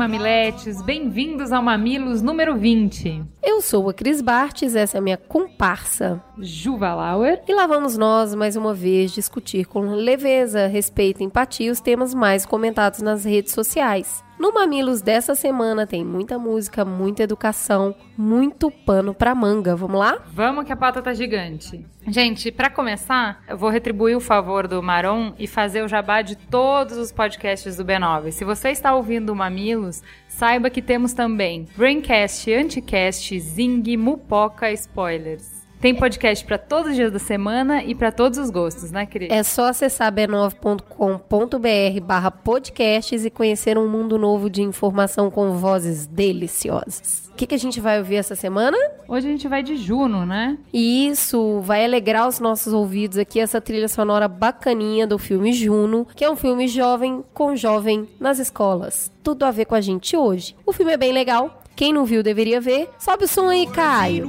mamiletes, bem-vindos ao Mamilos número 20. Eu sou a Cris Bartes, essa é a minha comparsa. Juva Lauer. E lá vamos nós, mais uma vez, discutir com leveza, respeito e empatia os temas mais comentados nas redes sociais. No Mamilos dessa semana tem muita música, muita educação, muito pano pra manga. Vamos lá? Vamos que a pauta tá gigante. Gente, para começar, eu vou retribuir o favor do Maron e fazer o jabá de todos os podcasts do B9. Se você está ouvindo o Mamilos, saiba que temos também Braincast, Anticast, Zing, Mupoca, Spoilers. Tem podcast para todos os dias da semana e para todos os gostos, né, querida? É só acessar b9.com.br barra podcasts e conhecer um mundo novo de informação com vozes deliciosas. O que, que a gente vai ouvir essa semana? Hoje a gente vai de Juno, né? E isso vai alegrar os nossos ouvidos aqui, essa trilha sonora bacaninha do filme Juno, que é um filme jovem com jovem nas escolas. Tudo a ver com a gente hoje. O filme é bem legal, quem não viu deveria ver. Sobe o som aí, Caio.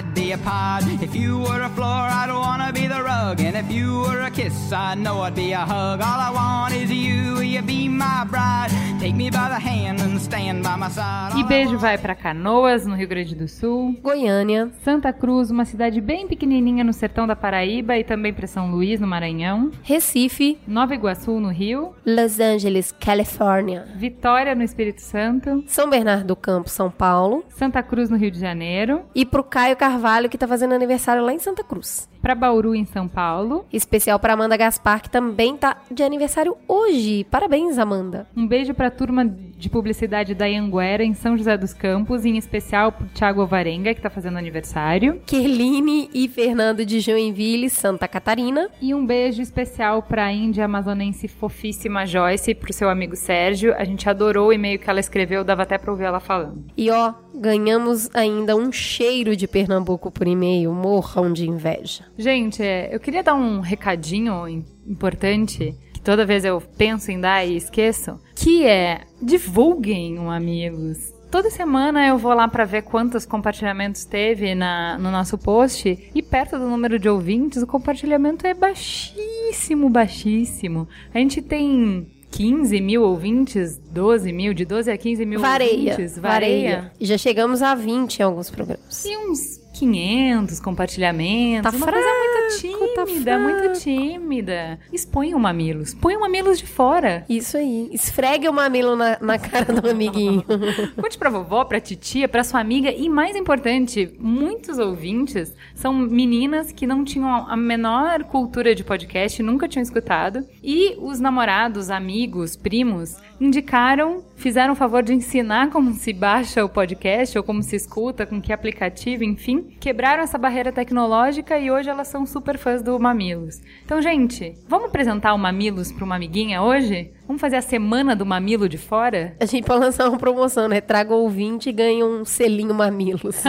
I'd be a pod. If you were a floor, I'd wanna be the rug. And if you were a kiss, I know I'd be a hug. All I want is you, you be my bride. Take me by the hand and stand by my side. E beijo vai para Canoas, no Rio Grande do Sul. Goiânia. Santa Cruz, uma cidade bem pequenininha no sertão da Paraíba e também para São Luís, no Maranhão. Recife. Nova Iguaçu, no Rio. Los Angeles, Califórnia. Vitória, no Espírito Santo. São Bernardo do Campo, São Paulo. Santa Cruz, no Rio de Janeiro. E pro Caio Carvalho, que tá fazendo aniversário lá em Santa Cruz. Para Bauru, em São Paulo. Especial para Amanda Gaspar, que também tá de aniversário hoje. Parabéns, Amanda. Um beijo para a turma de publicidade da Anguera, em São José dos Campos, em especial pro Thiago Alvarenga, que tá fazendo aniversário. Kerline e Fernando de Joinville, Santa Catarina. E um beijo especial para a Índia amazonense fofíssima Joyce, pro seu amigo Sérgio. A gente adorou o e-mail que ela escreveu, dava até pra ouvir ela falando. E ó, ganhamos ainda um cheiro de Pernambuco por e-mail, morram de inveja. Gente, é, eu queria dar um recadinho importante que toda vez eu penso em dar e esqueço, que é divulguem Amigos. Toda semana eu vou lá para ver quantos compartilhamentos teve na, no nosso post e perto do número de ouvintes o compartilhamento é baixíssimo, baixíssimo. A gente tem 15 mil ouvintes, 12 mil, de 12 a 15 mil vareia, ouvintes. Vareia. vareia. Já chegamos a 20 em alguns programas. E uns 500 compartilhamentos. Tá uma fraco, coisa muito tímida, tá muito tímida. Expõe o mamilos. Põe o mamilos de fora. Isso aí. Esfregue o mamilo na, na cara do amiguinho. Conte pra vovó, pra titia, pra sua amiga. E mais importante, muitos ouvintes são meninas que não tinham a menor cultura de podcast, nunca tinham escutado. E os namorados, amigos, primos indicaram, fizeram o favor de ensinar como se baixa o podcast ou como se escuta, com que aplicativo, enfim quebraram essa barreira tecnológica e hoje elas são super fãs do Mamilos. Então, gente, vamos apresentar o Mamilos para uma amiguinha hoje? Vamos fazer a semana do mamilo de fora? A gente pode lançar uma promoção, né? Traga ouvinte e ganha um selinho mamilos.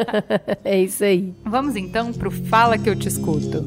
é isso aí. Vamos então pro Fala que eu te escuto.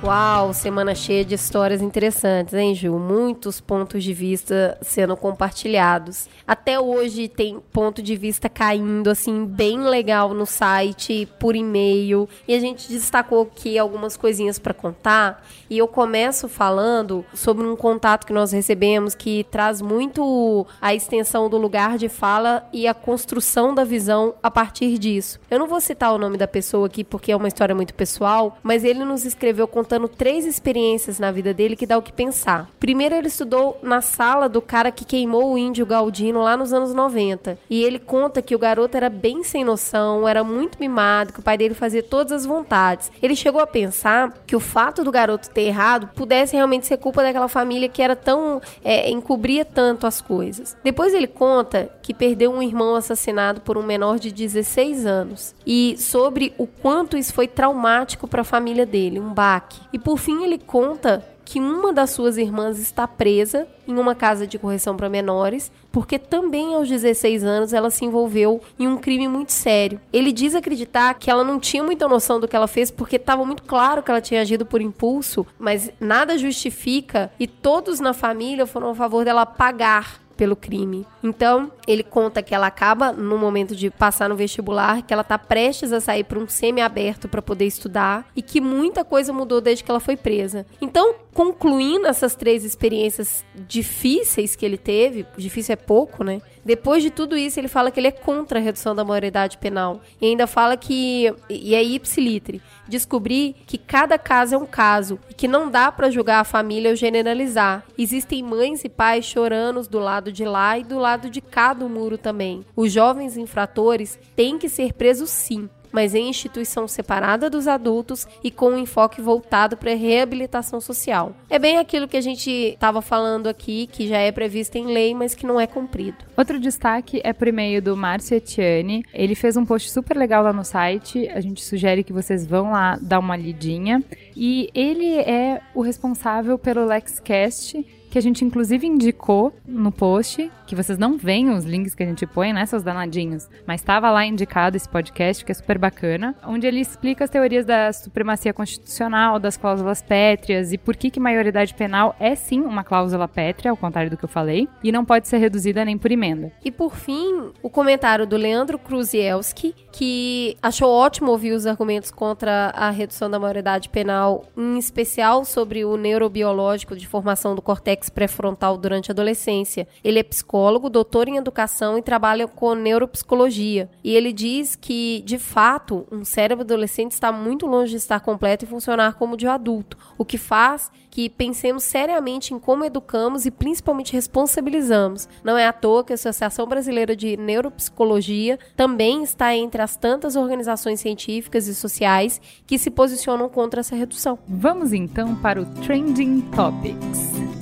Uau, semana cheia de histórias interessantes, hein, Ju? Muitos pontos de vista sendo compartilhados. Até hoje tem ponto de vista caindo, assim, bem legal no site, por e-mail. E a gente destacou aqui algumas coisinhas para contar. E eu começo falando sobre um contato que nós recebemos que traz muito a extensão do lugar de fala e a construção da visão a partir disso. Eu não vou citar o nome da pessoa aqui porque é uma história muito pessoal, mas ele nos escreveu contando contando três experiências na vida dele que dá o que pensar. Primeiro, ele estudou na sala do cara que queimou o índio Galdino lá nos anos 90. E ele conta que o garoto era bem sem noção, era muito mimado, que o pai dele fazia todas as vontades. Ele chegou a pensar que o fato do garoto ter errado pudesse realmente ser culpa daquela família que era tão. É, encobria tanto as coisas. Depois ele conta que perdeu um irmão assassinado por um menor de 16 anos. E sobre o quanto isso foi traumático para a família dele, um baque. E por fim ele conta que uma das suas irmãs está presa em uma casa de correção para menores, porque também aos 16 anos ela se envolveu em um crime muito sério. Ele diz acreditar que ela não tinha muita noção do que ela fez, porque estava muito claro que ela tinha agido por impulso, mas nada justifica e todos na família foram a favor dela pagar pelo crime. Então, ele conta que ela acaba no momento de passar no vestibular, que ela tá prestes a sair para um semi-aberto para poder estudar e que muita coisa mudou desde que ela foi presa. Então, concluindo essas três experiências difíceis que ele teve, difícil é pouco, né? Depois de tudo isso, ele fala que ele é contra a redução da maioridade penal. E ainda fala que, e é ipsilitre, descobrir que cada caso é um caso e que não dá para julgar a família ou generalizar. Existem mães e pais chorando do lado de lá e do lado de cá do muro também. Os jovens infratores têm que ser presos sim, mas em instituição separada dos adultos e com um enfoque voltado para a reabilitação social. É bem aquilo que a gente estava falando aqui, que já é previsto em lei, mas que não é cumprido. Outro destaque é por e-mail do Márcio Etienne. Ele fez um post super legal lá no site. A gente sugere que vocês vão lá dar uma lidinha. E ele é o responsável pelo LexCast, que a gente inclusive indicou no post, que vocês não veem os links que a gente põe, né, seus danadinhos, mas estava lá indicado esse podcast, que é super bacana, onde ele explica as teorias da supremacia constitucional, das cláusulas pétreas e por que que maioridade penal é sim uma cláusula pétrea, ao contrário do que eu falei, e não pode ser reduzida nem por emenda. E por fim, o comentário do Leandro Kruzielski, que achou ótimo ouvir os argumentos contra a redução da maioridade penal, em especial sobre o neurobiológico de formação do cortex pré-frontal durante a adolescência. Ele é psicólogo, doutor em educação e trabalha com neuropsicologia. E ele diz que, de fato, um cérebro adolescente está muito longe de estar completo e funcionar como de um adulto, o que faz que pensemos seriamente em como educamos e principalmente responsabilizamos. Não é à toa que a Associação Brasileira de Neuropsicologia também está entre as tantas organizações científicas e sociais que se posicionam contra essa redução. Vamos então para o Trending Topics.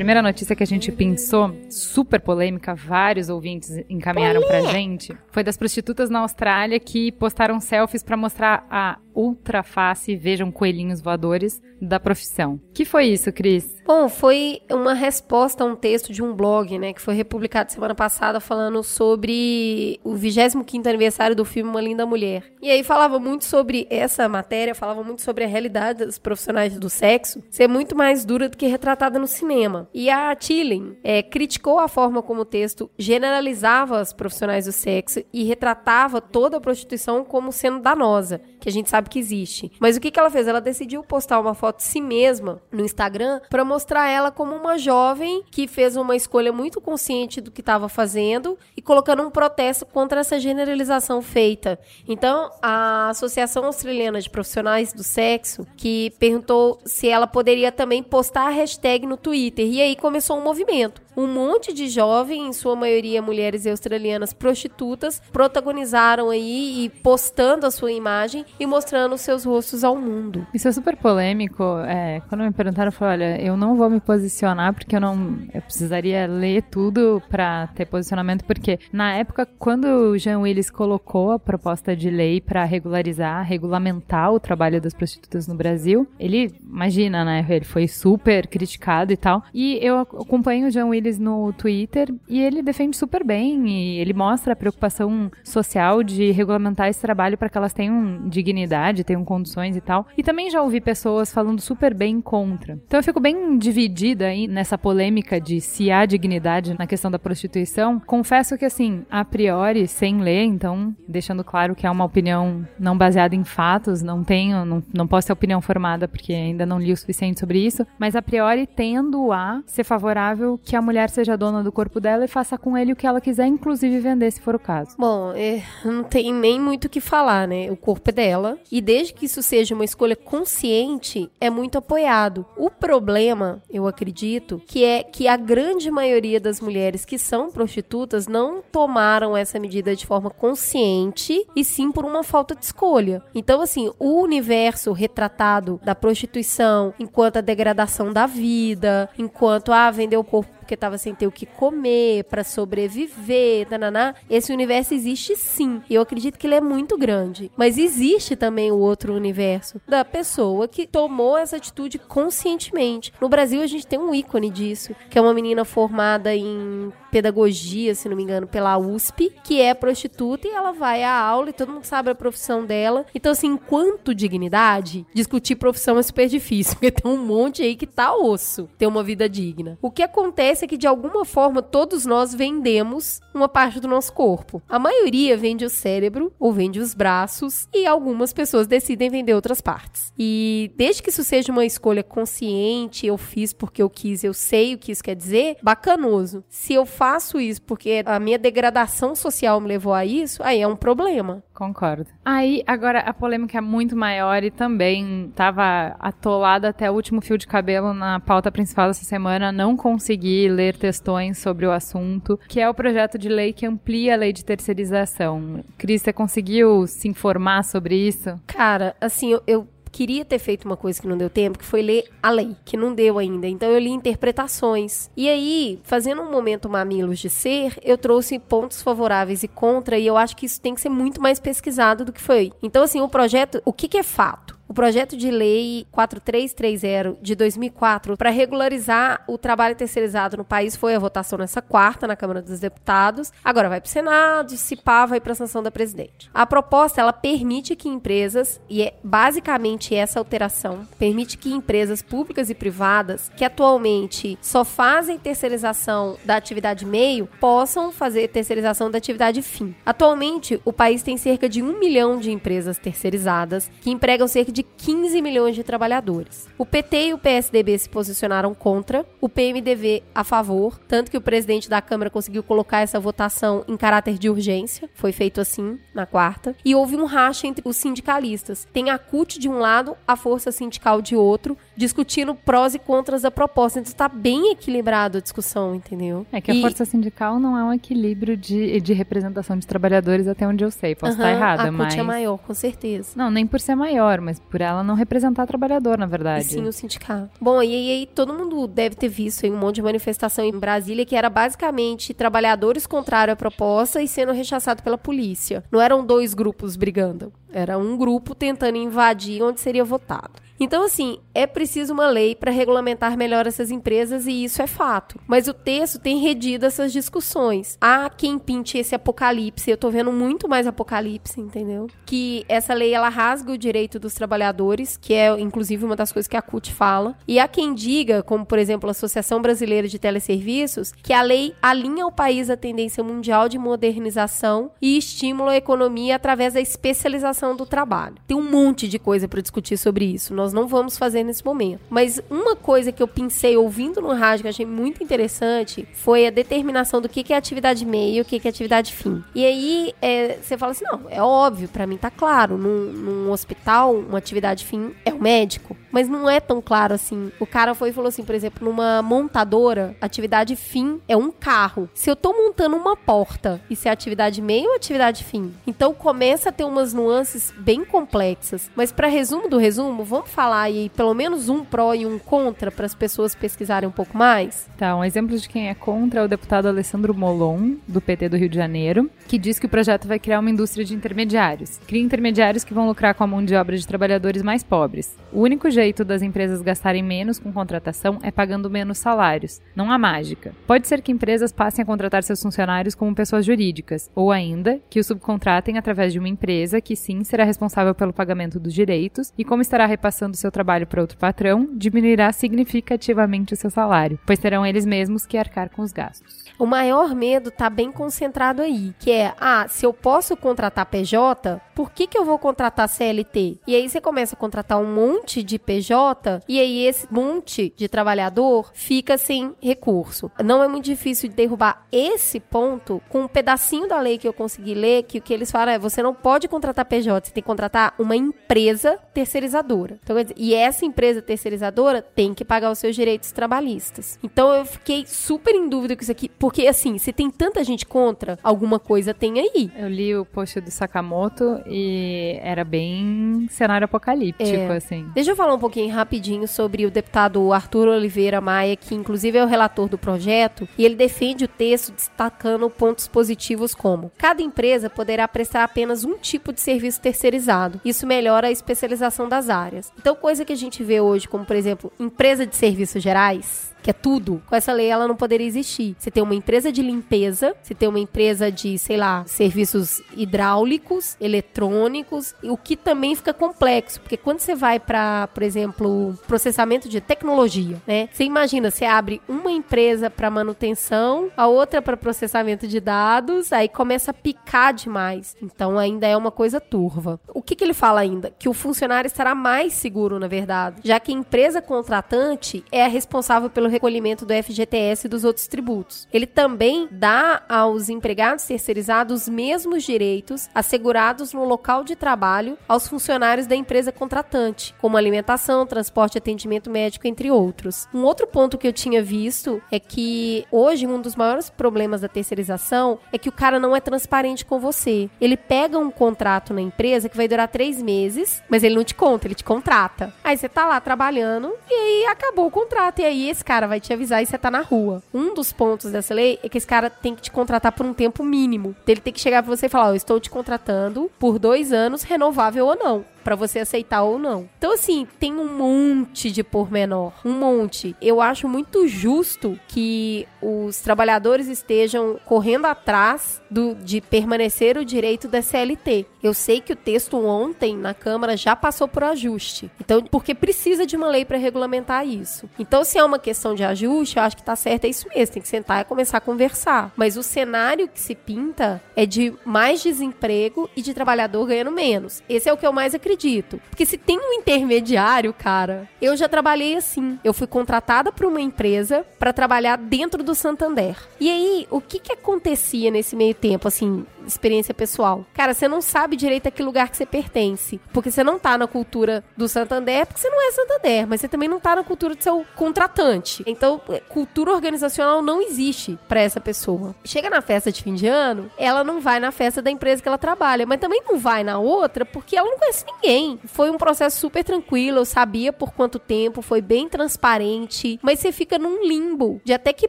Primeira notícia que a gente pensou, super polêmica, vários ouvintes encaminharam pra gente, foi das prostitutas na Austrália que postaram selfies para mostrar a ultra face, vejam coelhinhos voadores da profissão. Que foi isso, Cris? Bom, foi uma resposta a um texto de um blog, né, que foi republicado semana passada falando sobre o 25º aniversário do filme Uma Linda Mulher. E aí falava muito sobre essa matéria, falava muito sobre a realidade dos profissionais do sexo ser muito mais dura do que retratada no cinema. E a Tilling é, criticou a forma como o texto generalizava os profissionais do sexo e retratava toda a prostituição como sendo danosa, que a gente sabe que existe. Mas o que, que ela fez? Ela decidiu postar uma foto de si mesma no Instagram para mostrar ela como uma jovem que fez uma escolha muito consciente do que estava fazendo e colocando um protesto contra essa generalização feita. Então, a Associação Australiana de Profissionais do Sexo, que perguntou se ela poderia também postar a hashtag no Twitter. E aí começou um movimento um monte de jovens, em sua maioria mulheres australianas prostitutas, protagonizaram aí e postando a sua imagem e mostrando seus rostos ao mundo. Isso é super polêmico. É, quando me perguntaram, eu falei, olha, eu não vou me posicionar porque eu não, eu precisaria ler tudo para ter posicionamento, porque na época quando o Jean Willis colocou a proposta de lei para regularizar, regulamentar o trabalho das prostitutas no Brasil, ele, imagina, né, ele foi super criticado e tal. E eu acompanho o Jean Willis no Twitter e ele defende super bem e ele mostra a preocupação social de regulamentar esse trabalho para que elas tenham dignidade, tenham condições e tal. E também já ouvi pessoas falando super bem contra. Então eu fico bem dividida aí nessa polêmica de se há dignidade na questão da prostituição. Confesso que assim, a priori, sem ler, então deixando claro que é uma opinião não baseada em fatos, não tenho, não, não posso ter opinião formada porque ainda não li o suficiente sobre isso, mas a priori tendo a ser favorável que a mulher seja dona do corpo dela e faça com ele o que ela quiser, inclusive vender se for o caso. Bom, é, não tem nem muito o que falar, né? O corpo é dela e desde que isso seja uma escolha consciente, é muito apoiado. O problema, eu acredito, que é que a grande maioria das mulheres que são prostitutas não tomaram essa medida de forma consciente e sim por uma falta de escolha. Então, assim, o universo retratado da prostituição enquanto a degradação da vida, enquanto ah, vender o corpo porque estava sem ter o que comer, para sobreviver, tananá. Esse universo existe sim. E eu acredito que ele é muito grande. Mas existe também o outro universo da pessoa que tomou essa atitude conscientemente. No Brasil, a gente tem um ícone disso, que é uma menina formada em pedagogia, se não me engano, pela USP, que é prostituta e ela vai à aula e todo mundo sabe a profissão dela. Então, assim, enquanto dignidade, discutir profissão é super difícil, porque tem um monte aí que tá osso ter uma vida digna. O que acontece é que, de alguma forma, todos nós vendemos uma parte do nosso corpo. A maioria vende o cérebro ou vende os braços e algumas pessoas decidem vender outras partes. E desde que isso seja uma escolha consciente, eu fiz porque eu quis, eu sei o que isso quer dizer, bacanoso. Se eu faço isso porque a minha degradação social me levou a isso, aí é um problema. Concordo. Aí, agora, a polêmica é muito maior e também estava atolada até o último fio de cabelo na pauta principal dessa semana. Não consegui ler textões sobre o assunto, que é o projeto de lei que amplia a lei de terceirização. Cris, você conseguiu se informar sobre isso? Cara, assim, eu, eu queria ter feito uma coisa que não deu tempo, que foi ler a lei, que não deu ainda. Então eu li interpretações. E aí, fazendo um momento mamilos de ser, eu trouxe pontos favoráveis e contra, e eu acho que isso tem que ser muito mais pesquisado do que foi. Então, assim, o projeto, o que, que é fato? O projeto de lei 4330 de 2004 para regularizar o trabalho terceirizado no país foi a votação nessa quarta na Câmara dos Deputados. Agora vai para o Senado, se pá, vai para a sanção da presidente. A proposta ela permite que empresas e é basicamente essa alteração permite que empresas públicas e privadas que atualmente só fazem terceirização da atividade meio possam fazer terceirização da atividade fim. Atualmente o país tem cerca de um milhão de empresas terceirizadas que empregam cerca de de 15 milhões de trabalhadores. O PT e o PSDB se posicionaram contra, o PMDB a favor, tanto que o presidente da Câmara conseguiu colocar essa votação em caráter de urgência, foi feito assim na quarta, e houve um racha entre os sindicalistas. Tem a CUT de um lado, a força sindical de outro, discutindo prós e contras da proposta. Então está bem equilibrado a discussão, entendeu? É que a força sindical não é um equilíbrio de, de representação de trabalhadores até onde eu sei. Posso estar errada, a mas... A é maior, com certeza. Não, nem por ser maior, mas por ela não representar trabalhador, na verdade. E sim, o sindicato. Bom, e aí todo mundo deve ter visto aí um monte de manifestação em Brasília que era basicamente trabalhadores contrários à proposta e sendo rechaçado pela polícia. Não eram dois grupos brigando. Era um grupo tentando invadir onde seria votado. Então, assim, é preciso uma lei para regulamentar melhor essas empresas e isso é fato. Mas o texto tem redido essas discussões. Há quem pinte esse apocalipse, eu tô vendo muito mais apocalipse, entendeu? Que essa lei ela rasga o direito dos trabalhadores, que é inclusive uma das coisas que a CUT fala. E há quem diga, como por exemplo a Associação Brasileira de Teleserviços, que a lei alinha o país à tendência mundial de modernização e estimula a economia através da especialização do trabalho. Tem um monte de coisa para discutir sobre isso. Nós não vamos fazer nesse momento. Mas uma coisa que eu pensei ouvindo no rádio que eu achei muito interessante foi a determinação do que, que é atividade meio e o que, que é atividade fim. E aí é, você fala assim: não, é óbvio, para mim tá claro. Num, num hospital, uma atividade fim é o médico. Mas não é tão claro assim. O cara foi e falou assim, por exemplo, numa montadora, atividade fim é um carro. Se eu tô montando uma porta, isso é atividade meio ou atividade fim? Então começa a ter umas nuances nuances bem complexas. Mas para resumo do resumo, vamos falar aí pelo menos um pró e um contra para as pessoas pesquisarem um pouco mais? Tá, um exemplo de quem é contra é o deputado Alessandro Molon, do PT do Rio de Janeiro, que diz que o projeto vai criar uma indústria de intermediários. Cria intermediários que vão lucrar com a mão de obra de trabalhadores mais pobres. O único jeito das empresas gastarem menos com contratação é pagando menos salários. Não há mágica. Pode ser que empresas passem a contratar seus funcionários como pessoas jurídicas, ou ainda que os subcontratem através de uma empresa que sim será responsável pelo pagamento dos direitos e como estará repassando seu trabalho para outro patrão, diminuirá significativamente o seu salário, pois terão eles mesmos que arcar com os gastos. O maior medo está bem concentrado aí, que é, ah, se eu posso contratar PJ, por que, que eu vou contratar CLT? E aí você começa a contratar um monte de PJ, e aí esse monte de trabalhador fica sem recurso. Não é muito difícil de derrubar esse ponto com um pedacinho da lei que eu consegui ler, que o que eles falam é, você não pode contratar PJ, você tem que contratar uma empresa terceirizadora. Então, e essa empresa terceirizadora tem que pagar os seus direitos trabalhistas. Então eu fiquei super em dúvida com isso aqui, assim, se tem tanta gente contra, alguma coisa tem aí. Eu li o post do Sakamoto e era bem cenário apocalíptico, é. assim. Deixa eu falar um pouquinho rapidinho sobre o deputado Arthur Oliveira Maia, que inclusive é o relator do projeto, e ele defende o texto destacando pontos positivos como: cada empresa poderá prestar apenas um tipo de serviço terceirizado. Isso melhora a especialização das áreas. Então, coisa que a gente vê hoje, como por exemplo, empresa de serviços gerais, que é tudo, com essa lei ela não poderia existir. Você tem uma empresa de limpeza, você tem uma empresa de, sei lá, serviços hidráulicos, eletrônicos, o que também fica complexo, porque quando você vai para, por exemplo, processamento de tecnologia, né? Você imagina, você abre uma empresa para manutenção, a outra para processamento de dados, aí começa a picar demais. Então ainda é uma coisa turva. O que, que ele fala ainda? Que o funcionário estará mais seguro, na verdade, já que a empresa contratante é a responsável pelo recolhimento do FGTS e dos outros tributos. Ele também dá aos empregados terceirizados os mesmos direitos assegurados no local de trabalho aos funcionários da empresa contratante, como alimentação, transporte atendimento médico, entre outros. Um outro ponto que eu tinha visto é que hoje um dos maiores problemas da terceirização é que o cara não é transparente com você. Ele pega um contrato na empresa que vai durar três meses, mas ele não te conta, ele te contrata. Aí você tá lá trabalhando e aí acabou o contrato. E aí esse cara cara vai te avisar e você tá na rua. Um dos pontos dessa lei é que esse cara tem que te contratar por um tempo mínimo. Ele tem que chegar pra você e falar: Ó, eu estou te contratando por dois anos, renovável ou não para você aceitar ou não. Então, assim, tem um monte de pormenor. Um monte. Eu acho muito justo que os trabalhadores estejam correndo atrás do, de permanecer o direito da CLT. Eu sei que o texto ontem na Câmara já passou por ajuste. Então, porque precisa de uma lei para regulamentar isso. Então, se é uma questão de ajuste, eu acho que tá certo, é isso mesmo. Tem que sentar e começar a conversar. Mas o cenário que se pinta é de mais desemprego e de trabalhador ganhando menos. Esse é o que eu mais acredito acredito. Porque se tem um intermediário, cara, eu já trabalhei assim. Eu fui contratada por uma empresa para trabalhar dentro do Santander. E aí, o que que acontecia nesse meio tempo, assim, experiência pessoal? Cara, você não sabe direito a que lugar que você pertence. Porque você não tá na cultura do Santander, porque você não é Santander, mas você também não tá na cultura do seu contratante. Então, cultura organizacional não existe para essa pessoa. Chega na festa de fim de ano, ela não vai na festa da empresa que ela trabalha, mas também não vai na outra porque ela não conhece ninguém ninguém. Foi um processo super tranquilo, eu sabia por quanto tempo, foi bem transparente, mas você fica num limbo de até que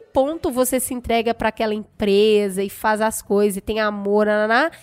ponto você se entrega para aquela empresa e faz as coisas e tem amor,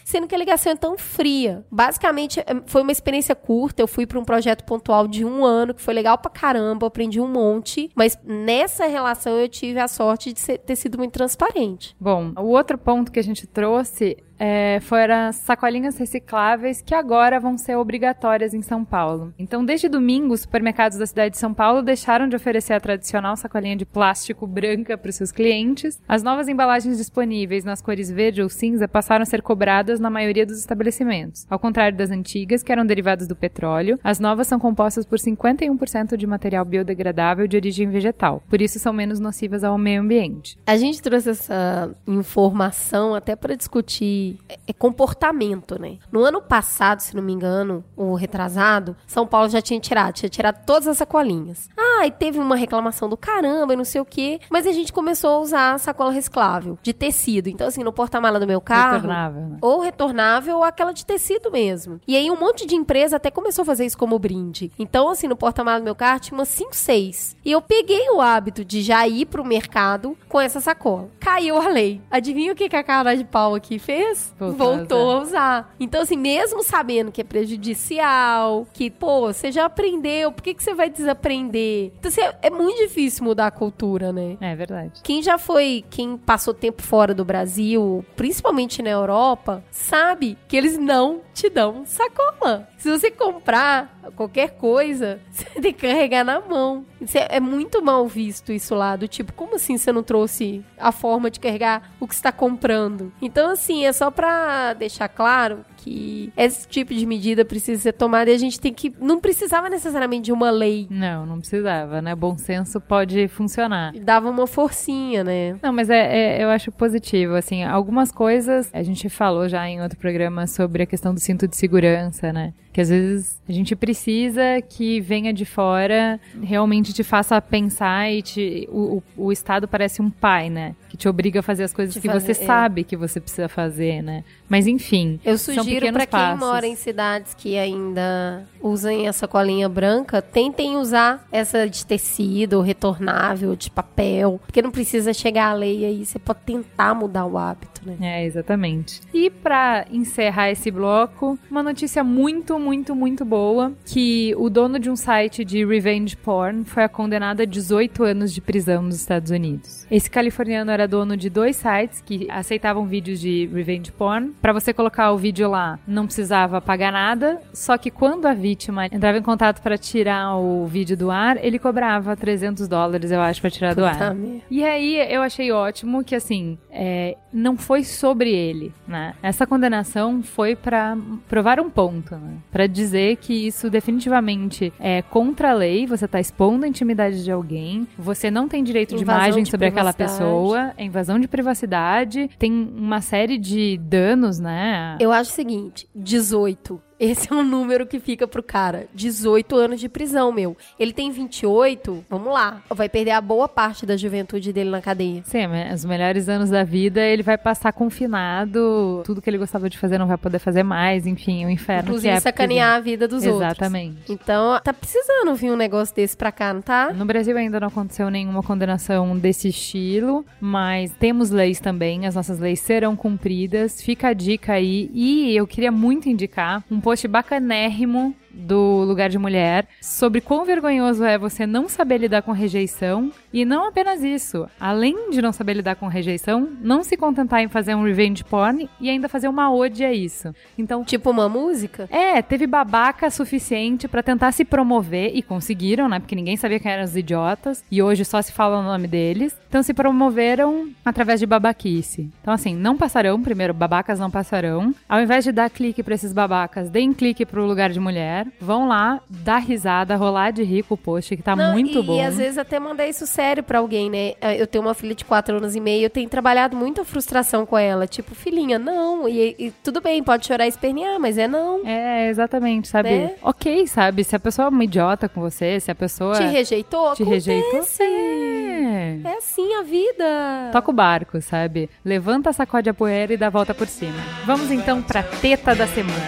sendo que a ligação é tão fria. Basicamente, é, foi uma experiência curta, eu fui para um projeto pontual de um ano, que foi legal pra caramba, aprendi um monte, mas nessa relação eu tive a sorte de ser, ter sido muito transparente. Bom, o outro ponto que a gente trouxe é, foram sacolinhas recicláveis que agora vão ser obrigatórias em São Paulo. Então, desde domingo, os supermercados da cidade de São Paulo deixaram de oferecer a tradicional sacolinha de plástico branca para os seus clientes. As novas embalagens disponíveis nas cores verde ou cinza passaram a ser cobradas na maioria dos estabelecimentos. Ao contrário das antigas, que eram derivadas do petróleo, as novas são compostas por 51% de material biodegradável de origem vegetal. Por isso, são menos nocivas ao meio ambiente. A gente trouxe essa informação até para discutir de é, comportamento, né? No ano passado, se não me engano, o retrasado, São Paulo já tinha tirado, tinha tirado todas as sacolinhas. Ah, e teve uma reclamação do caramba e não sei o quê, mas a gente começou a usar sacola reciclável, de tecido. Então, assim, no porta-mala do meu carro. Retornável, né? Ou retornável ou aquela de tecido mesmo. E aí um monte de empresa até começou a fazer isso como brinde. Então, assim, no porta-mala do meu carro tinha umas 5, 6. E eu peguei o hábito de já ir pro mercado com essa sacola. Caiu a lei. Adivinha o que, que a cara de pau aqui fez? Voltou a Voltou a usar. Então, assim, mesmo sabendo que é prejudicial, que, pô, você já aprendeu, por que, que você vai desaprender? Então, assim, é, é muito difícil mudar a cultura, né? É verdade. Quem já foi, quem passou tempo fora do Brasil, principalmente na Europa, sabe que eles não te dão sacola. Se você comprar qualquer coisa, você tem que carregar na mão. É, é muito mal visto isso lá, do tipo, como assim você não trouxe a forma de carregar o que está comprando? Então, assim, é só pra deixar claro que esse tipo de medida precisa ser tomada e a gente tem que. Não precisava necessariamente de uma lei. Não, não precisava, né? Bom senso pode funcionar. Dava uma forcinha, né? Não, mas é, é- eu acho positivo, assim, algumas coisas, a gente falou já em outro programa sobre a questão do cinto de segurança, né? Que às vezes a gente precisa que venha de fora, realmente te faça pensar e te, o, o, o Estado parece um pai, né? Que te obriga a fazer as coisas Te que fazer- você é. sabe que você precisa fazer, né? Mas enfim, Eu sugiro pequenos pra quem mora em cidades que ainda usem essa colinha branca, tentem usar essa de tecido, retornável, de papel, porque não precisa chegar a lei aí, você pode tentar mudar o hábito, né? É, exatamente. E pra encerrar esse bloco, uma notícia muito, muito, muito boa, que o dono de um site de revenge porn foi condenado a 18 anos de prisão nos Estados Unidos. Esse californiano era dono de dois sites que aceitavam vídeos de revenge porn. Pra você colocar o vídeo lá, não precisava pagar nada, só que quando a vítima entrava em contato pra tirar o vídeo do ar, ele cobrava 300 dólares, eu acho, pra tirar do ar. Puta merda. E aí eu achei ótimo que assim, é, não foi sobre ele, né? Essa condenação foi pra provar um ponto, né? Para dizer que isso definitivamente é contra a lei, você tá expondo a intimidade de alguém, você não tem direito de Invasão imagem de sobre aquela pessoa, é invasão de privacidade, tem uma série de danos, né? Eu acho o seguinte, 18. Esse é um número que fica pro cara. 18 anos de prisão, meu. Ele tem 28, vamos lá. Vai perder a boa parte da juventude dele na cadeia. Sim, os melhores anos da vida ele vai passar confinado, tudo que ele gostava de fazer não vai poder fazer mais, enfim, o inferno que Inclusive é sacanear a vida dos outros. Exatamente. Então, tá precisando vir um negócio desse pra cá, não tá? No Brasil ainda não aconteceu nenhuma condenação desse estilo, mas temos leis também, as nossas leis serão cumpridas. Fica a dica aí. E eu queria muito indicar um post bacanérrimo do Lugar de Mulher sobre quão vergonhoso é você não saber lidar com rejeição e não apenas isso, além de não saber lidar com rejeição, não se contentar em fazer um revenge porn e ainda fazer uma ode a isso. Então, Tipo uma música? é, teve babaca suficiente pra tentar se promover e conseguiram, né? Porque ninguém sabia quem eram os idiotas e hoje só se fala o nome deles. Então se promoveram através de babaquice. Então assim, não passarão, primeiro, babacas não passarão. Ao invés de dar clique pra esses babacas, deem clique pro lugar de mulher. Vão lá, dar risada, rolar de rir com o post que tá Não, muito e, bom. E às vezes até mandar isso sério pra alguém, né? Eu tenho uma filha de 4 anos e meio, eu tenho trabalhado muito a frustração com ela. Tipo, filhinha, não. E, e tudo bem, pode chorar e espernear, mas é não. É, exatamente, sabe? Né? Ok, sabe? Se a pessoa é uma idiota com você, se a pessoa Te rejeitou? te Acontece. rejeitou, é. É assim a vida. Toca o barco, sabe? Levanta, sacode a poeira e dá a volta por cima. Vamos então pra teta da semana.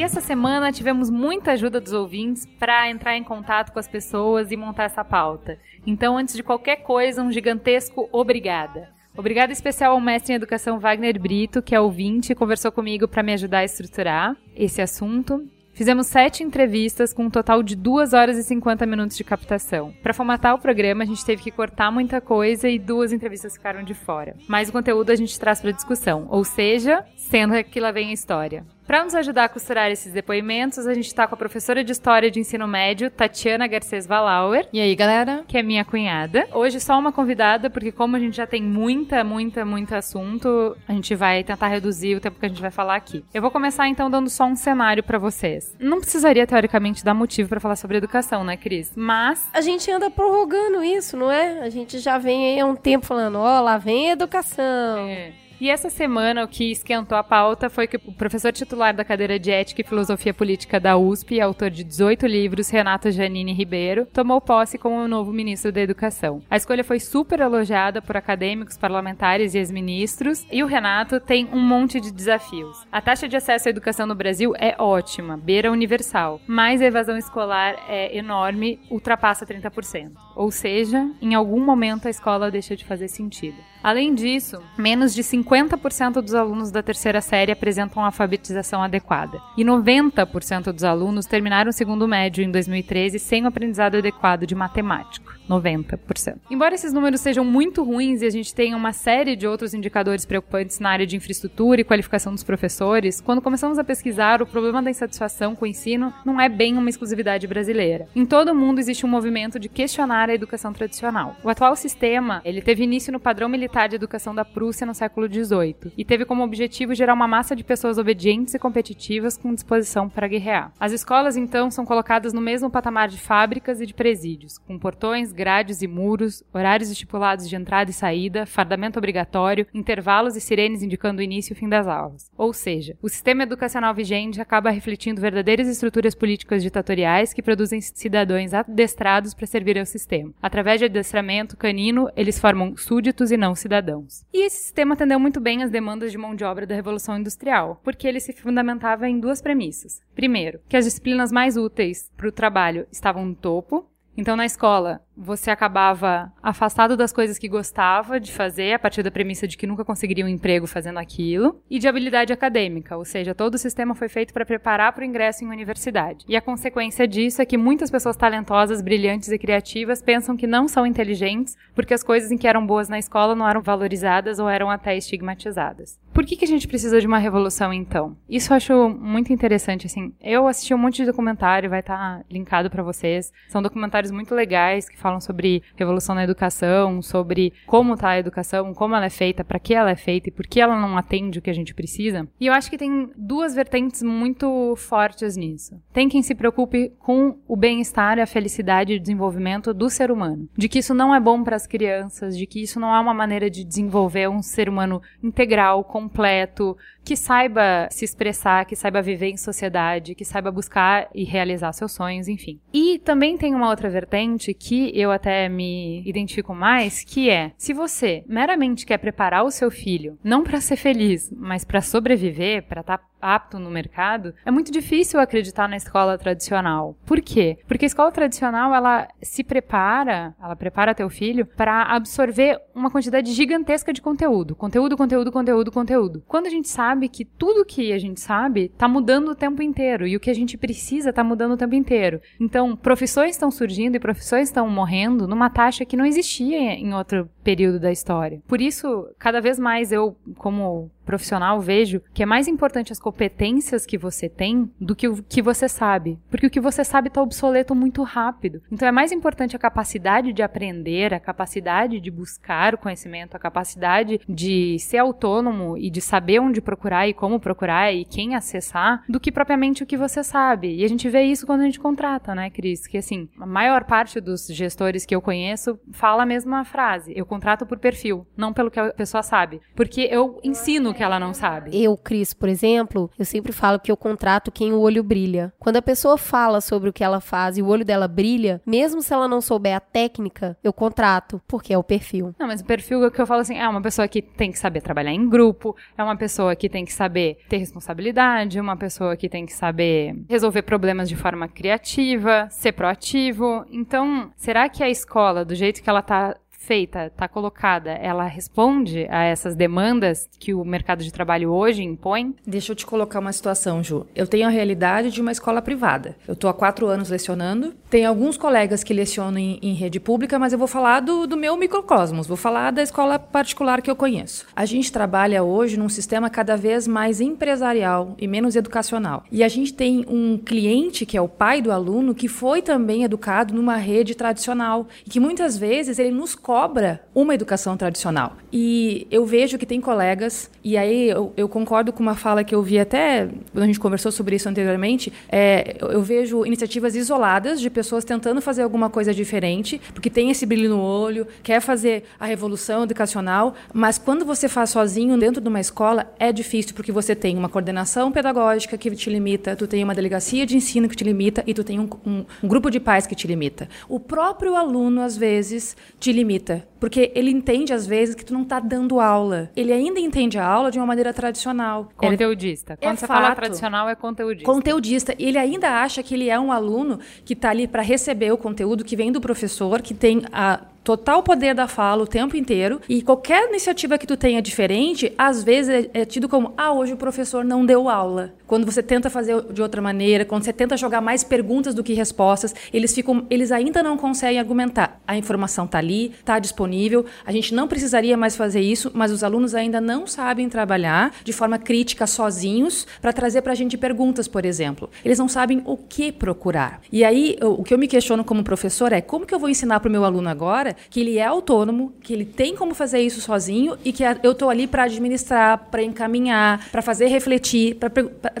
E essa semana tivemos muita ajuda dos ouvintes para entrar em contato com as pessoas e montar essa pauta. Então, antes de qualquer coisa, um gigantesco obrigada. Obrigada especial ao mestre em educação Wagner Brito, que é ouvinte e conversou comigo para me ajudar a estruturar esse assunto. Fizemos sete entrevistas com um total de 2 horas e 50 minutos de captação. Para formatar o programa, a gente teve que cortar muita coisa e duas entrevistas ficaram de fora. Mas o conteúdo a gente traz para discussão, ou seja, sendo que lá vem a história. Para nos ajudar a costurar esses depoimentos, a gente está com a professora de História de Ensino Médio, Tatiana Garcês Valauer, E aí, galera? que é minha cunhada. Hoje só uma convidada, porque como a gente já tem muita, muita, muito assunto, a gente vai tentar reduzir o tempo que a gente vai falar aqui. Eu vou começar então dando só um cenário para vocês. Não precisaria teoricamente dar motivo para falar sobre educação, né, Cris? Mas A gente anda prorrogando isso, não é? A gente já vem aí há um tempo falando, ó, lá vem a educação. É. E essa semana o que esquentou a pauta foi que o professor titular da cadeira de Ética e Filosofia Política da USP, e autor de 18 livros, Renato Janine Ribeiro, tomou posse como o novo ministro da Educação. A escolha foi super elogiada por acadêmicos, parlamentares e ex-ministros, e o Renato tem um monte de desafios. A taxa de acesso à educação no Brasil é ótima, beira universal, mas a evasão escolar é enorme, ultrapassa 30%. Ou seja, em algum momento a escola deixa de fazer sentido. Além disso, menos de 50% dos alunos da terceira série apresentam alfabetização adequada. E 90% dos alunos terminaram o segundo médio em 2013 sem o aprendizado adequado de matemático. 90%. Embora esses números sejam muito ruins e a gente tenha uma série de outros indicadores preocupantes na área de infraestrutura e qualificação dos professores, quando começamos a pesquisar, o problema da insatisfação com o ensino não é bem uma exclusividade brasileira. Em todo o mundo existe um movimento de questionar a educação tradicional. O atual sistema, ele teve início no padrão militar de educação da Prússia no século XVIII e teve como objetivo gerar uma massa de pessoas obedientes e competitivas com disposição para guerrear. As escolas, então, são colocadas no mesmo patamar de fábricas e de presídios, com portões, grades e muros, horários estipulados de entrada e saída, fardamento obrigatório, intervalos e sirenes indicando o início e o fim das aulas. Ou seja, o sistema educacional vigente acaba refletindo verdadeiras estruturas políticas ditatoriais que produzem cidadãos adestrados para servir ao sistema. Através de adestramento canino, eles formam súditos e não cidadãos. E esse sistema atendeu muito bem às demandas de mão de obra da Revolução Industrial, porque ele se fundamentava em duas premissas. Primeiro, que as disciplinas mais úteis para o trabalho estavam no topo, então, na escola, você acabava afastado das coisas que gostava de fazer, a partir da premissa de que nunca conseguiria um emprego fazendo aquilo, e de habilidade acadêmica, ou seja, todo o sistema foi feito para preparar para o ingresso em universidade. E a consequência disso é que muitas pessoas talentosas, brilhantes e criativas pensam que não são inteligentes porque as coisas em que eram boas na escola não eram valorizadas ou eram até estigmatizadas. Por que, que a gente precisa de uma revolução, então? Isso eu acho muito interessante, assim. Eu assisti um monte de documentário, vai estar tá linkado para vocês. São documentários muito legais que falam sobre revolução na educação, sobre como tá a educação, como ela é feita, para que ela é feita e por que ela não atende o que a gente precisa. E eu acho que tem duas vertentes muito fortes nisso. Tem quem se preocupe com o bem-estar a felicidade e o desenvolvimento do ser humano. De que isso não é bom para as crianças, de que isso não é uma maneira de desenvolver um ser humano integral, completo, que saiba se expressar, que saiba viver em sociedade, que saiba buscar e realizar seus sonhos, enfim. E também tem uma outra vertente que eu até me identifico mais, que é: se você meramente quer preparar o seu filho não para ser feliz, mas para sobreviver, para estar tá apto no mercado, é muito difícil acreditar na escola tradicional. Por quê? Porque a escola tradicional, ela se prepara, ela prepara teu filho para absorver uma quantidade gigantesca de conteúdo. Conteúdo, conteúdo, conteúdo, conteúdo. Quando a gente sabe que tudo que a gente sabe tá mudando o tempo inteiro e o que a gente precisa tá mudando o tempo inteiro. Então, profissões estão surgindo e profissões estão morrendo numa taxa que não existia em outro período da história. Por isso, cada vez mais eu, como profissional, vejo que é mais importante as competências que você tem do que o que você sabe. Porque o que você sabe está obsoleto muito rápido. Então é mais importante a capacidade de aprender, a capacidade de buscar o conhecimento, a capacidade de ser autônomo e de saber onde procurar e como procurar e quem acessar, do que propriamente o que você sabe. E a gente vê isso quando a gente contrata, né, Cris? Que assim, a maior parte dos gestores que eu conheço fala a mesma frase. Eu contrato por perfil, não pelo que a pessoa sabe. Porque eu ensino que ela não sabe. Eu, Cris, por exemplo, eu sempre falo que eu contrato quem o olho brilha. Quando a pessoa fala sobre o que ela faz e o olho dela brilha, mesmo se ela não souber a técnica, eu contrato, porque é o perfil. Não, mas o perfil é que eu falo assim, é uma pessoa que tem que saber trabalhar em grupo, é uma pessoa que tem que saber ter responsabilidade, uma pessoa que tem que saber resolver problemas de forma criativa, ser proativo. Então, será que a escola, do jeito que ela tá feita, está colocada, ela responde a essas demandas que o mercado de trabalho hoje impõe? Deixa eu te colocar uma situação, Ju. Eu tenho a realidade de uma escola privada. Eu estou há quatro anos lecionando. Tem alguns colegas que lecionam em, em rede pública, mas eu vou falar do, do meu microcosmos, vou falar da escola particular que eu conheço. A gente trabalha hoje num sistema cada vez mais empresarial e menos educacional. E a gente tem um cliente que é o pai do aluno que foi também educado numa rede tradicional e que muitas vezes ele nos cobra uma educação tradicional. E eu vejo que tem colegas, e aí eu, eu concordo com uma fala que eu vi até quando a gente conversou sobre isso anteriormente, é, eu, eu vejo iniciativas isoladas de pessoas tentando fazer alguma coisa diferente, porque tem esse brilho no olho, quer fazer a revolução educacional, mas quando você faz sozinho dentro de uma escola, é difícil, porque você tem uma coordenação pedagógica que te limita, tu tem uma delegacia de ensino que te limita e tu tem um, um, um grupo de pais que te limita. O próprio aluno, às vezes, te limita, porque ele entende, às vezes, que tu não está dando aula. Ele ainda entende a aula de uma maneira tradicional. Conteudista. Quando É você fala fato. tradicional, é conteudista. conteudista. E ele ainda acha que ele é um aluno que está ali para receber o conteúdo que vem do professor, que tem a total poder da fala o tempo inteiro. E qualquer iniciativa que tu tenha diferente, às vezes é, é tido como, ah, hoje o professor não deu aula. Quando você tenta fazer de outra maneira, quando você tenta jogar mais perguntas do que respostas, eles ficam, eles ainda não conseguem argumentar. A informação está ali, está disponível. A gente não precisaria mais fazer isso, mas os alunos ainda não sabem trabalhar de forma crítica sozinhos para trazer para a gente perguntas, por exemplo. Eles não sabem o que procurar. E aí, o que eu me questiono como professor é como que eu vou ensinar para o meu aluno agora que ele é autônomo, que ele tem como fazer isso sozinho e que eu estou ali para administrar, para encaminhar, para fazer refletir, para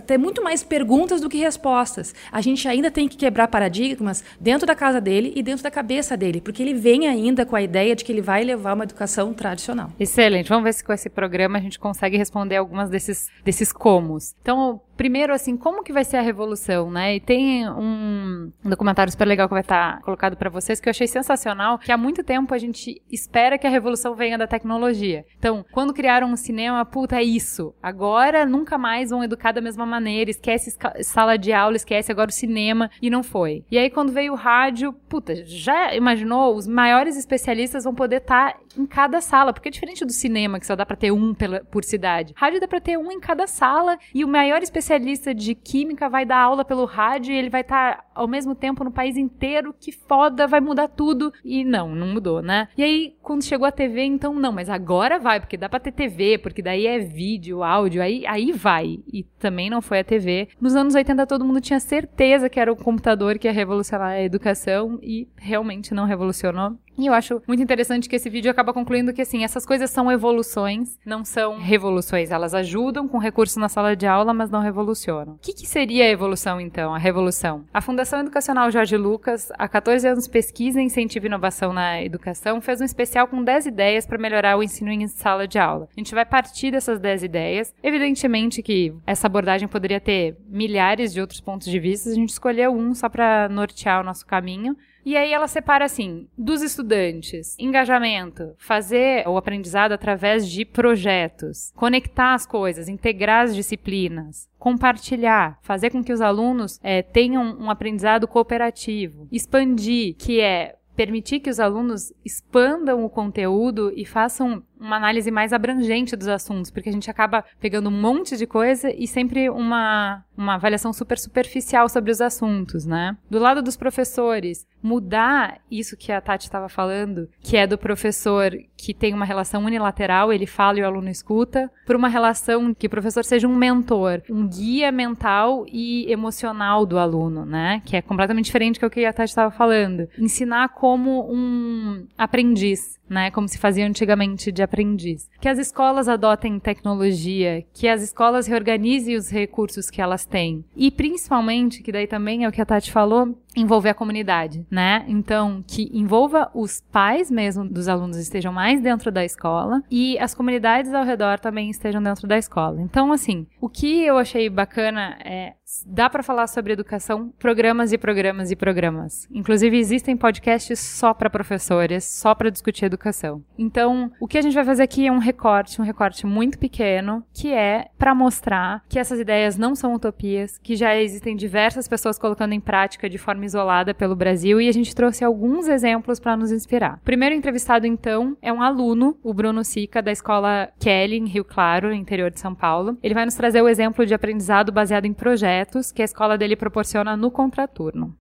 ter muito mais perguntas do que respostas. A gente ainda tem que quebrar paradigmas dentro da casa dele e dentro da cabeça dele, porque ele vem ainda com a ideia de que ele vai levar uma educação tradicional. Excelente. Vamos ver se com esse programa a gente consegue responder algumas desses, desses comos. Então, primeiro, assim, como que vai ser a revolução, né? E tem um documentário super legal que vai estar colocado para vocês que eu achei sensacional, que há muito tempo a gente espera que a revolução venha da tecnologia. Então, quando criaram um cinema, puta, é isso. Agora, nunca mais vão educar da mesma maneira, esquece sala de aula, esquece agora o cinema, e não foi. E aí, quando veio o rádio, puta, já imaginou? Os maiores especialistas vão poder estar em cada sala, porque é diferente do cinema, que só dá pra ter um pela- por cidade. Rádio dá pra ter um em cada sala, e o maior especialista de química vai dar aula pelo rádio, e ele vai estar ao mesmo tempo no país inteiro, que foda, vai mudar tudo. E não, não mudou, né? E aí, quando chegou a TV, então não, mas agora vai, porque dá pra ter TV, porque daí é vídeo, áudio, aí, aí vai. E também não foi a TV. Nos anos 80 todo mundo tinha certeza que era o computador que ia revolucionar a educação e realmente não revolucionou. E eu acho muito interessante que esse vídeo acaba concluindo que, assim, essas coisas são evoluções, não são revoluções. Elas ajudam com recursos na sala de aula, mas não revolucionam. O que, que seria a evolução, então? A revolução. A Fundação Educacional Jorge Lucas, há 14 anos pesquisa, incentiva e inovação na educação, fez um especial com 10 ideias para melhorar o ensino em sala de aula. A gente vai partir dessas 10 ideias. Evidentemente que essa abordagem poderia ter milhares de outros pontos de vista, a gente escolheu um só para nortear o nosso caminho. E aí ela separa assim, dos estudantes, engajamento, fazer o aprendizado através de projetos, conectar as coisas, integrar as disciplinas, compartilhar, fazer com que os alunos eh, tenham um aprendizado cooperativo, expandir, que é permitir que os alunos expandam o conteúdo e façam uma análise mais abrangente dos assuntos, porque a gente acaba pegando um monte de coisa e sempre uma, uma avaliação super superficial sobre os assuntos, né? Do lado dos professores, mudar isso que a Tati estava falando, que é do professor que tem uma relação unilateral, ele fala e o aluno escuta, para uma relação que o professor seja um mentor, um guia mental e emocional do aluno, né? Que é completamente diferente do que a Tati estava falando. Ensinar como um aprendiz, né? Como se fazia antigamente de aprendiz. Que as escolas adotem tecnologia, que as escolas reorganizem os recursos que elas têm. E principalmente, que daí também é o que a Tati falou, envolver a comunidade, né? Então, que envolva os pais mesmo dos alunos estejam mais dentro da escola e as comunidades ao redor também estejam dentro da escola. Então, assim, o que eu achei bacana é dá para falar sobre educação, programas e programas e programas. Inclusive existem podcasts só para professores, só para discutir educação. Então, o que a gente vai fazer aqui é um recorte, um recorte muito pequeno, que é para mostrar que essas ideias não são utopias, que já existem diversas pessoas colocando em prática de forma forma isolada pelo Brasil e a gente trouxe alguns exemplos para nos inspirar. O primeiro entrevistado, então, é um aluno, o Bruno Sica, da escola Kelly, em Rio Claro, no interior de São Paulo. Ele vai nos trazer o exemplo de aprendizado baseado em projetos que a escola dele proporciona no contraturno.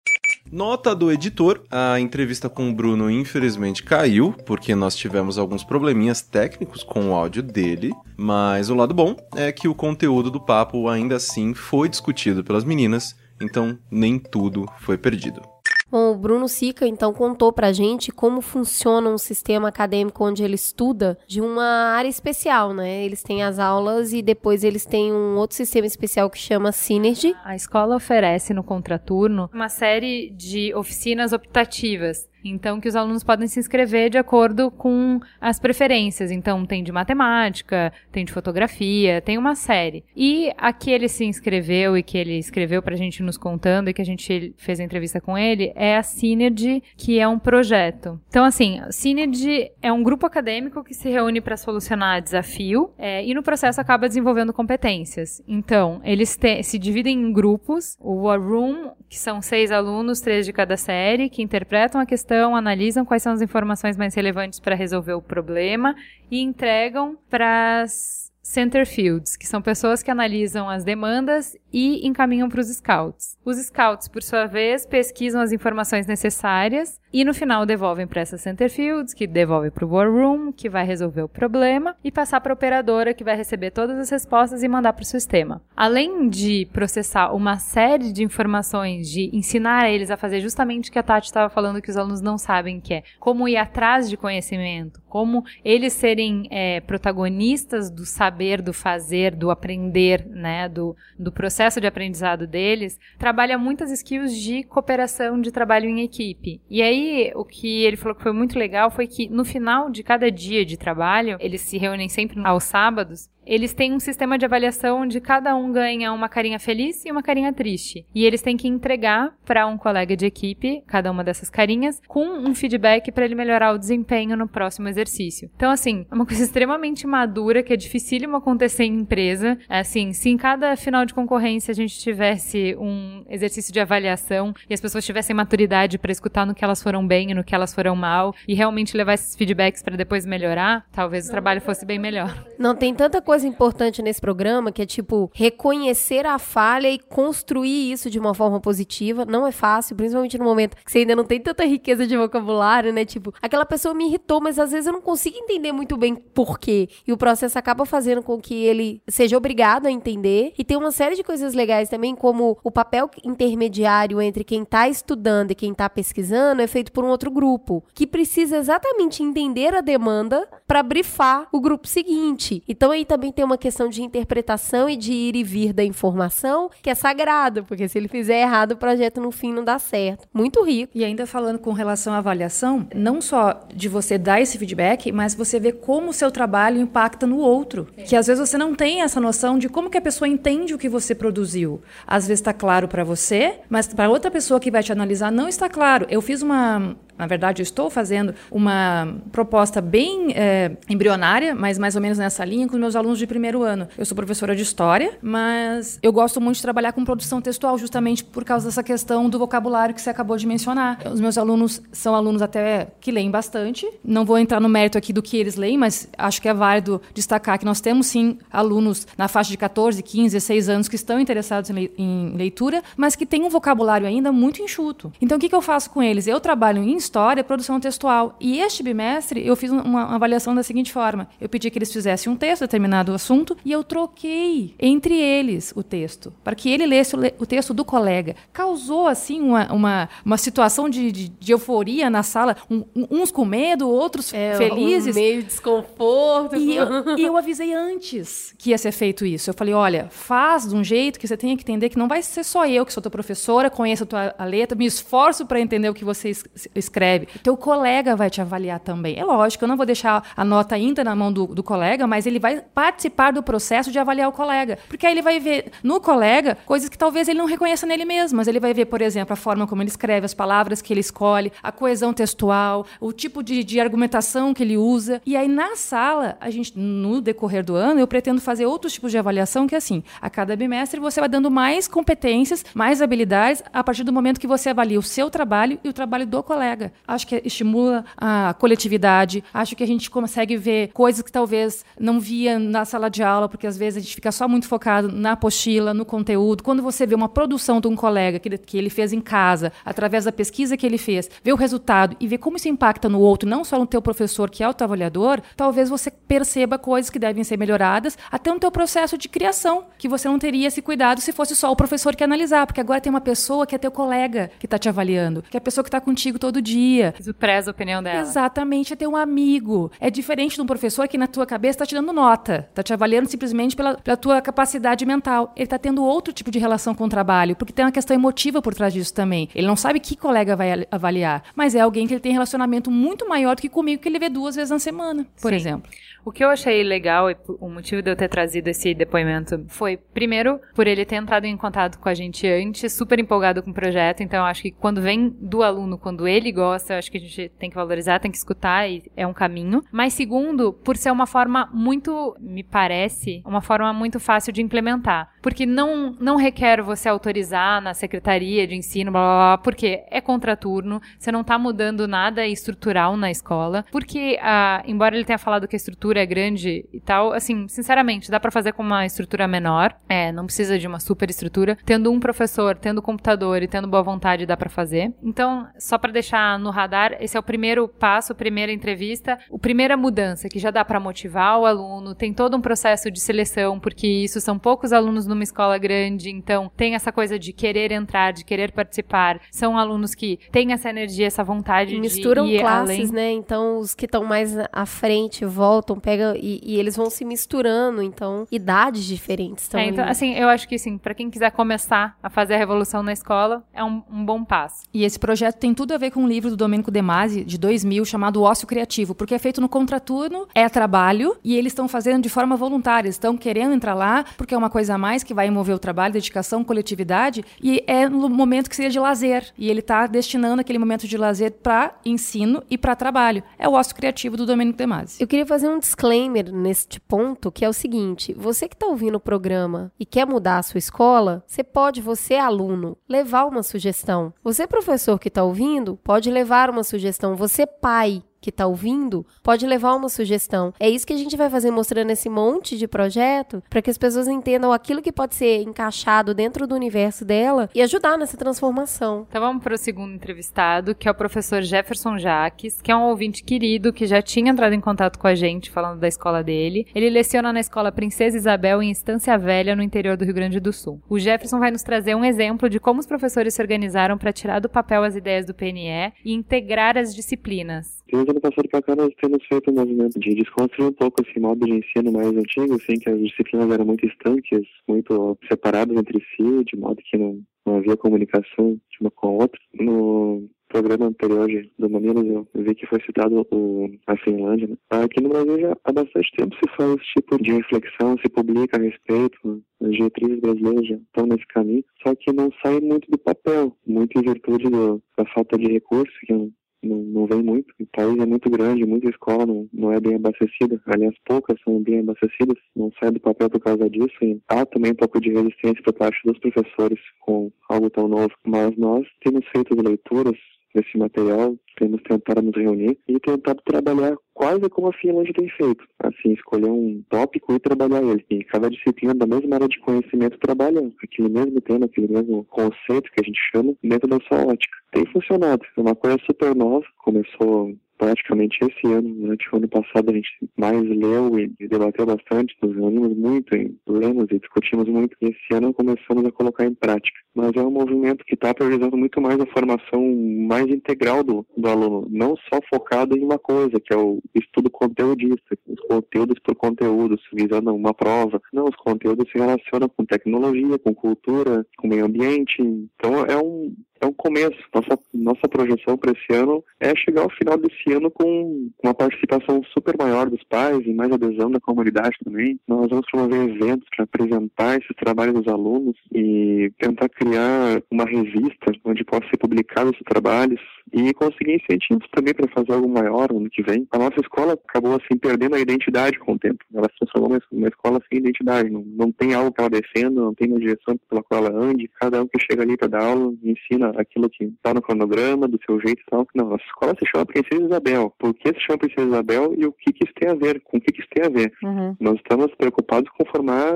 Nota do editor: a entrevista com o Bruno infelizmente caiu, porque nós tivemos alguns probleminhas técnicos com o áudio dele. Mas o lado bom é que o conteúdo do papo ainda assim foi discutido pelas meninas, então nem tudo foi perdido. Bom, o Bruno Sica, então, contou pra gente como funciona um sistema acadêmico onde ele estuda de uma área especial, né? Eles têm as aulas e depois eles têm um outro sistema especial que chama Synergy. A escola oferece no contraturno uma série de oficinas optativas. Então, que os alunos podem se inscrever de acordo com as preferências. Então, tem de matemática, tem de fotografia, tem uma série. E a que ele se inscreveu e que ele escreveu pra gente nos contando e que a gente fez a entrevista com ele é a Synergy, que é um projeto. Então, assim, a Synergy é um grupo acadêmico que se reúne para solucionar desafio é, e no processo acaba desenvolvendo competências. Então, eles se dividem em grupos. O War Room, que são seis alunos, três de cada série, que interpretam a questão, analisam quais são as informações mais relevantes para resolver o problema e entregam para as Center Fields, que são pessoas que analisam as demandas e encaminham para os scouts. Os scouts, por sua vez, pesquisam as informações necessárias e no final devolvem para essa Center Fields, que devolve para o War Room, que vai resolver o problema, e passar para a operadora, que vai receber todas as respostas e mandar para o sistema. Além de processar uma série de informações, de ensinar eles a fazer justamente o que a Tati estava falando que os alunos não sabem, que é como ir atrás de conhecimento, como eles serem é, protagonistas do saber, do fazer, do aprender, né, do, do processo de aprendizado deles, trabalha muitas skills de cooperação, de trabalho em equipe. E aí, o que ele falou que foi muito legal foi que no final de cada dia de trabalho, eles se reúnem sempre aos sábados, eles têm um sistema de avaliação onde cada um ganha uma carinha feliz e uma carinha triste. E eles têm que entregar para um colega de equipe cada uma dessas carinhas com um feedback para ele melhorar o desempenho no próximo exercício. Então, assim, é uma coisa extremamente madura que é dificílimo acontecer em empresa. Assim, se em cada final de concorrência a gente tivesse um exercício de avaliação e as pessoas tivessem maturidade para escutar no que elas foram bem e no que elas foram mal e realmente levar esses feedbacks para depois melhorar, talvez o trabalho fosse bem melhor. Não tem tanta coisa importante nesse programa que é tipo reconhecer a falha e construir isso de uma forma positiva. Não é fácil, principalmente no momento que você ainda não tem tanta riqueza de vocabulário, né? Tipo, aquela pessoa me irritou, mas às vezes eu não consigo entender muito bem por quê. E o processo acaba fazendo com que ele seja obrigado a entender. E tem uma série de coisas legais também, como o papel intermediário entre quem tá estudando e quem tá pesquisando é feito por um outro grupo, que precisa exatamente entender a demanda para brifar o grupo seguinte. Então aí também tem uma questão de interpretação e de ir e vir da informação, que é sagrado, porque se ele fizer errado, o projeto no fim não dá certo. Muito rico. E ainda falando com relação à avaliação, não só de você dar esse feedback, mas você ver como o seu trabalho impacta no outro. Que às vezes você não tem essa noção de como que a pessoa entende o que você produziu. Às vezes está claro para você, mas para outra pessoa que vai te analisar não está claro. Eu fiz uma na verdade, eu estou fazendo uma proposta bem é, embrionária, mas mais ou menos nessa linha, com meus alunos de primeiro ano. Eu sou professora de história, mas eu gosto muito de trabalhar com produção textual, justamente por causa dessa questão do vocabulário que você acabou de mencionar. Os meus alunos são alunos até que leem bastante. Não vou entrar no mérito aqui do que eles leem, mas acho que é válido destacar que nós temos sim alunos na faixa de 14, 15, 16 anos que estão interessados em leitura, mas que têm um vocabulário ainda muito enxuto. Então, o que, eu faço com eles? Eu trabalho em história, produção textual. E este bimestre eu fiz uma avaliação da seguinte forma: eu pedi que eles fizessem um texto, determinado assunto, e eu troquei entre eles o texto, para que ele lesse o, o texto do colega. Causou, assim, uma, uma, uma situação de, de, de euforia na sala, um, uns com medo, outros é, felizes. Um meio desconforto. E eu, e eu avisei antes que ia ser feito isso. Eu falei: olha, faz de um jeito que você tenha que entender que não vai ser só eu que sou tua professora, conheço a tua a letra, me esforço para entender o que você escreve escreve. Teu colega vai te avaliar também. É lógico, eu não vou deixar a nota ainda na mão do, do colega, mas ele vai participar do processo de avaliar o colega. Porque aí ele vai ver no colega coisas que talvez ele não reconheça nele mesmo, mas ele vai ver, por exemplo, a forma como ele escreve, as palavras que ele escolhe, a coesão textual, o tipo de, de argumentação que ele usa. E aí, na sala, a gente, no decorrer do ano, eu pretendo fazer outros tipos de avaliação que é assim, a cada bimestre você vai dando mais competências, mais habilidades a partir do momento que você avalia o seu trabalho e o trabalho do colega. Acho que estimula a coletividade, acho que a gente consegue ver coisas que talvez não via na sala de aula, porque às vezes a gente fica só muito focado na apostila, no conteúdo. Quando você vê uma produção de um colega que ele, que ele fez em casa, através da pesquisa que ele fez, vê o resultado e vê como isso impacta no outro, não só no teu professor que é o teu avaliador, talvez você perceba coisas que devem ser melhoradas, até no teu processo de criação, que você não teria esse cuidado se fosse só o professor que analisar, porque agora tem uma pessoa que é teu colega que está te avaliando, que é a pessoa que está contigo todo dia. Isso preza a opinião dela. Exatamente, é ter um amigo. É diferente de um professor que na tua cabeça está te dando nota, está te avaliando simplesmente pela, pela tua capacidade mental. Ele está tendo outro tipo de relação com o trabalho, porque tem uma questão emotiva por trás disso também. Ele não sabe que colega vai avaliar, mas é alguém que ele tem relacionamento muito maior do que comigo, que ele vê duas vezes na semana, por Sim. exemplo. O que eu achei legal e o motivo de eu ter trazido esse depoimento foi, primeiro, por ele ter entrado em contato com a gente antes, super empolgado com o projeto. Então, eu acho que quando vem do aluno, quando ele gosta, eu acho que a gente tem que valorizar, tem que escutar e é um caminho. Mas, segundo, por ser uma forma muito, me parece, uma forma muito fácil de implementar. Porque não, não requer você autorizar na secretaria de ensino, blá blá blá, porque é contraturno, você não tá mudando nada estrutural na escola. Porque, ah, embora ele tenha falado que a estrutura é grande e tal, assim, sinceramente, dá pra fazer com uma estrutura menor. É, não precisa de uma super estrutura. Tendo um professor, tendo computador e tendo boa vontade, dá pra fazer. Então, só pra deixar no radar, esse é o primeiro passo, a primeira entrevista, a primeira mudança que já dá pra motivar o aluno, tem todo um processo de seleção, porque isso são poucos alunos numa escola grande, então tem essa coisa de querer entrar, de querer participar. São alunos que têm essa energia, essa vontade Misturam de ir classes, além. né? Então os que estão mais à frente voltam, pegam e, e eles vão se misturando, então idades diferentes É, também. então, assim, eu acho que sim, pra quem quiser começar a fazer a revolução na escola, é um, um bom passo. E esse projeto tem tudo a ver com um livro do Domênico De Masi, de 2000, chamado Ócio Criativo, porque é feito no contraturno, é trabalho, e eles estão fazendo de forma voluntária, eles estão querendo entrar lá, porque é uma coisa a mais que vai envolver o trabalho, dedicação, coletividade, e é no momento que seria de lazer, e ele está destinando aquele momento de lazer para ensino e para trabalho. É o Ócio Criativo do Domênico De Masi. Eu queria fazer um disclaimer neste ponto, que é o seguinte: você que está ouvindo o programa e quer mudar a sua escola, você pode, você aluno, levar uma sugestão. Você professor que está ouvindo, pode levar uma sugestão. Você pai que está ouvindo, pode levar uma sugestão. É isso que a gente vai fazer mostrando esse monte de projeto para que as pessoas entendam aquilo que pode ser encaixado dentro do universo dela e ajudar nessa transformação. Então vamos para o segundo entrevistado, que é o professor Jefferson Jaques, que é um ouvinte querido que já tinha entrado em contato com a gente falando da escola dele. Ele leciona na escola Princesa Isabel em Estância Velha, no interior do Rio Grande do Sul. O Jefferson vai nos trazer um exemplo de como os professores se organizaram para tirar do papel as ideias do PNE e integrar as disciplinas. Ano passado para cá nós temos feito um movimento de desconstruir um pouco esse modo de ensino mais antigo, assim, que as disciplinas eram muito estanques, muito separadas entre si, de modo que não, não havia comunicação de uma com a outra. No programa anterior do Mamilos eu vi que foi citado o, a Finlândia. Né? Aqui no Brasil já há bastante tempo se faz esse tipo de reflexão, se publica a respeito, as diretrizes brasileiras já estão nesse caminho, só que não sai muito do papel, muito em virtude do, da falta de recursos, que não, não, vem muito. O país é muito grande, muita escola não, não é bem abastecida. Aliás, poucas são bem abastecidas, não sai do papel por causa disso. E há também um pouco de resistência por parte dos professores com algo tão novo. Mas nós temos feito leituras desse material, temos tentado nos reunir e tentado trabalhar quase como a Finlândia tem feito. Assim, escolher um tópico e trabalhar ele. E cada disciplina da mesma área de conhecimento trabalha aquele mesmo tema, aquele mesmo conceito que a gente chama, dentro da sua ótica. Tem funcionado. É uma coisa super nova. Começou praticamente esse ano. Durante o ano passado a gente mais leu e debateu bastante, nos reunimos muito, lemos e discutimos muito. E esse ano começamos a colocar em prática. Mas é um movimento que está priorizando muito mais a formação mais integral do, do aluno, não só focado em uma coisa, que é o estudo conteudista, os conteúdos por conteúdos, visando uma prova. Não, os conteúdos se relacionam com tecnologia, com cultura, com meio ambiente. Então é um, é um começo. Nossa, nossa projeção para esse ano é chegar ao final desse ano com uma participação super maior dos pais e mais adesão da comunidade também. Nós vamos promover eventos para apresentar esses trabalhos dos alunos e tentar criar uma revista onde possa ser publicado esses trabalhos e conseguir incentivos também para fazer algo maior no ano que vem. A nossa escola acabou assim perdendo a identidade com o tempo. Ela se transformou numa escola sem identidade. Não, não tem algo que ela defenda, não tem uma direção pela qual ela ande. Cada um que chega ali para dar aula ensina aquilo que está no cronograma, do seu jeito e tal. Não, a escola se chama Princesa Isabel. Por que se chama Princesa Isabel e o que, que isso tem a ver? Com o que, que isso tem a ver? Uhum. Nós estamos preocupados com formar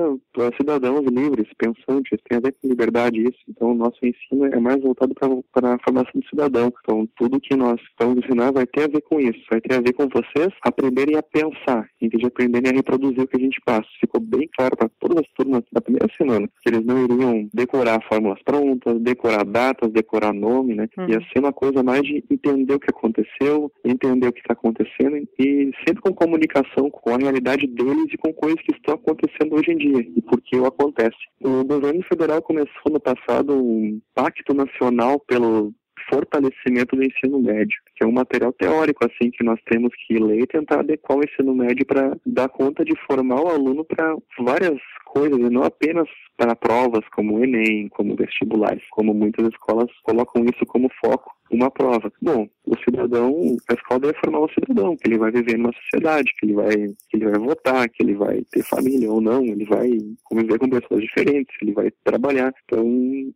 cidadãos livres, pensantes, tem a ver com liberdade isso. Então, o nosso ensino é mais voltado para a formação do cidadão. Então, tudo que nós vamos ensinar vai ter a ver com isso, vai ter a ver com vocês aprenderem a pensar, em vez de aprenderem a reproduzir o que a gente passa. Ficou bem claro para todas as turmas da primeira semana que eles não iriam decorar fórmulas prontas, decorar datas, decorar nome, né? Uhum. Ia ser uma coisa mais de entender o que aconteceu, entender o que está acontecendo e sempre com comunicação com a realidade deles e com coisas que estão acontecendo hoje em dia e por que o acontece. O governo federal começou no passado um pacto nacional pelo fortalecimento do ensino médio, que é um material teórico assim que nós temos que ler e tentar adequar o ensino médio para dar conta de formar o aluno para várias coisas e não apenas para provas como o Enem, como vestibulares, como muitas escolas colocam isso como foco, uma prova. Bom, o cidadão, a escola deve formar um cidadão, que ele vai viver numa sociedade, que ele vai, que ele vai votar, que ele vai ter família ou não, ele vai conviver com pessoas diferentes, ele vai trabalhar. Então, hum,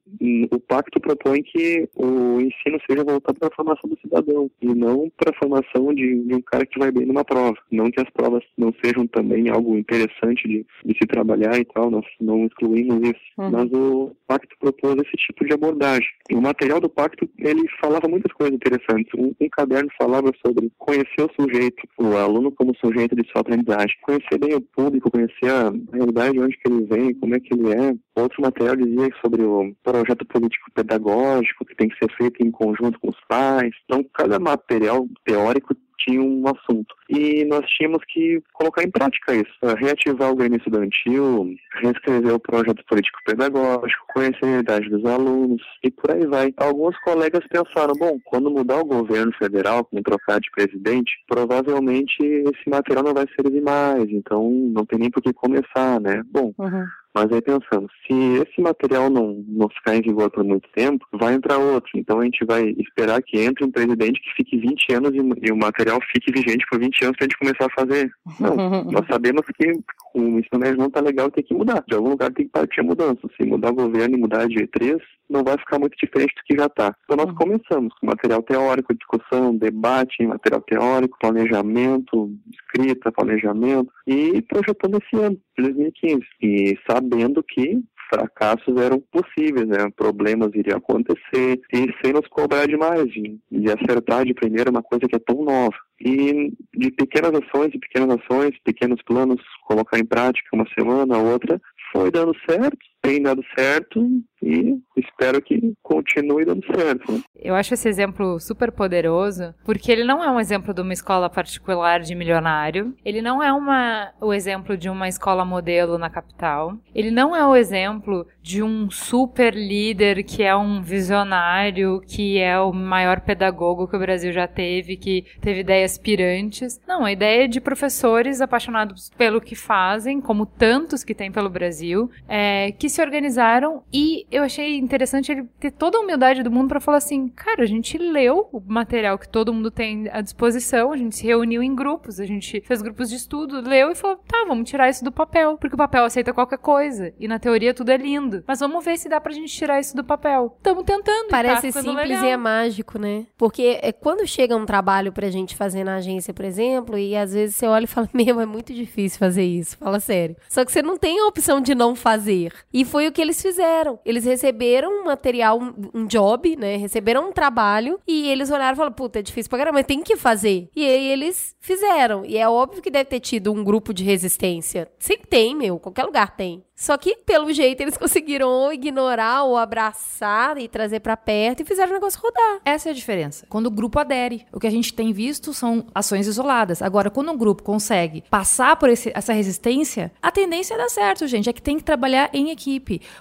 o pacto propõe que o ensino seja voltado para a formação do cidadão e não para a formação de, de um cara que vai bem numa prova. Não que as provas não sejam também algo interessante de, de se trabalhar e tal, nós não isso. Uhum. Mas o pacto propôs esse tipo de abordagem. E o material do pacto, ele falava muitas coisas interessantes. Um, um caderno falava sobre conhecer o sujeito, o aluno como sujeito de sua aprendizagem, conhecer bem o público, conhecer a realidade de onde que ele vem, como é que ele é. Outro material dizia sobre o projeto político pedagógico que tem que ser feito em conjunto com os pais. Então, cada material teórico tinha um assunto. E nós tínhamos que colocar em prática isso, eh, reativar o Grêmio Estudantil, reescrever o projeto político pedagógico, conhecer a realidade dos alunos e por aí vai. Alguns colegas pensaram, bom, quando mudar o governo federal, quando trocar de presidente, provavelmente esse material não vai servir mais, então não tem nem por que começar, né? Bom, Uhum. Mas aí pensando, se esse material não, não ficar em vigor por muito tempo, vai entrar outro. Então a gente vai esperar que entre um presidente que fique 20 anos e, e o material fique vigente por 20 anos para a gente começar a fazer. Não, nós sabemos que o ensino médio não está legal tem que mudar. De algum lugar tem que partir a mudança. Se mudar o governo e mudar a diretriz, não vai ficar muito diferente do que já está. Então nós começamos com material teórico, discussão, debate, material teórico, planejamento, escrita, planejamento e projetando esse ano, de 2015. E sabendo que fracassos eram possíveis, né? problemas iriam acontecer e sem nos cobrar demais, de, de acertar de primeira uma coisa que é tão nova. E de pequenas ações, de pequenas ações, pequenos planos, colocar em prática uma semana, outra, foi dando certo, tem dado certo e espero que continue dando certo. Eu acho esse exemplo super poderoso, porque ele não é um exemplo de uma escola particular de milionário, ele não é uma, o exemplo de uma escola modelo na capital, ele não é o exemplo de um super líder que é um visionário, que é o maior pedagogo que o Brasil já teve, que teve ideias pirantes. Não, a ideia é de professores apaixonados pelo que fazem, como tantos que tem pelo Brasil, é, que se organizaram e eu achei interessante ele ter toda a humildade do mundo para falar assim, cara, a gente leu o material que todo mundo tem à disposição, a gente se reuniu em grupos, a gente fez grupos de estudo, leu e falou, tá, vamos tirar isso do papel, porque o papel aceita qualquer coisa e na teoria tudo é lindo, mas vamos ver se dá pra gente tirar isso do papel. Tamo tentando. tá Parece ficando simples legal. e é mágico, né? Porque é quando chega um trabalho pra gente fazer na agência, por exemplo, e às vezes você olha e fala, meu, é muito difícil fazer isso. Fala sério. Só que você não tem a opção de não fazer. E foi o que eles fizeram. Eles receberam um material, um, job, né? Receberam um trabalho e eles olharam e falaram, puta, é difícil pra caramba, mas tem que fazer. E aí eles fizeram. E é óbvio que deve ter tido um grupo de resistência. Sempre tem, meu. Qualquer lugar tem. Só que, pelo jeito, eles conseguiram ou ignorar ou abraçar e trazer pra perto e fizeram o negócio rodar. Essa é a diferença. Quando o grupo adere. O que a gente tem visto são ações isoladas. Agora, quando um grupo consegue passar por esse- essa resistência, a tendência é dar certo, gente. É que tem que trabalhar em equipe.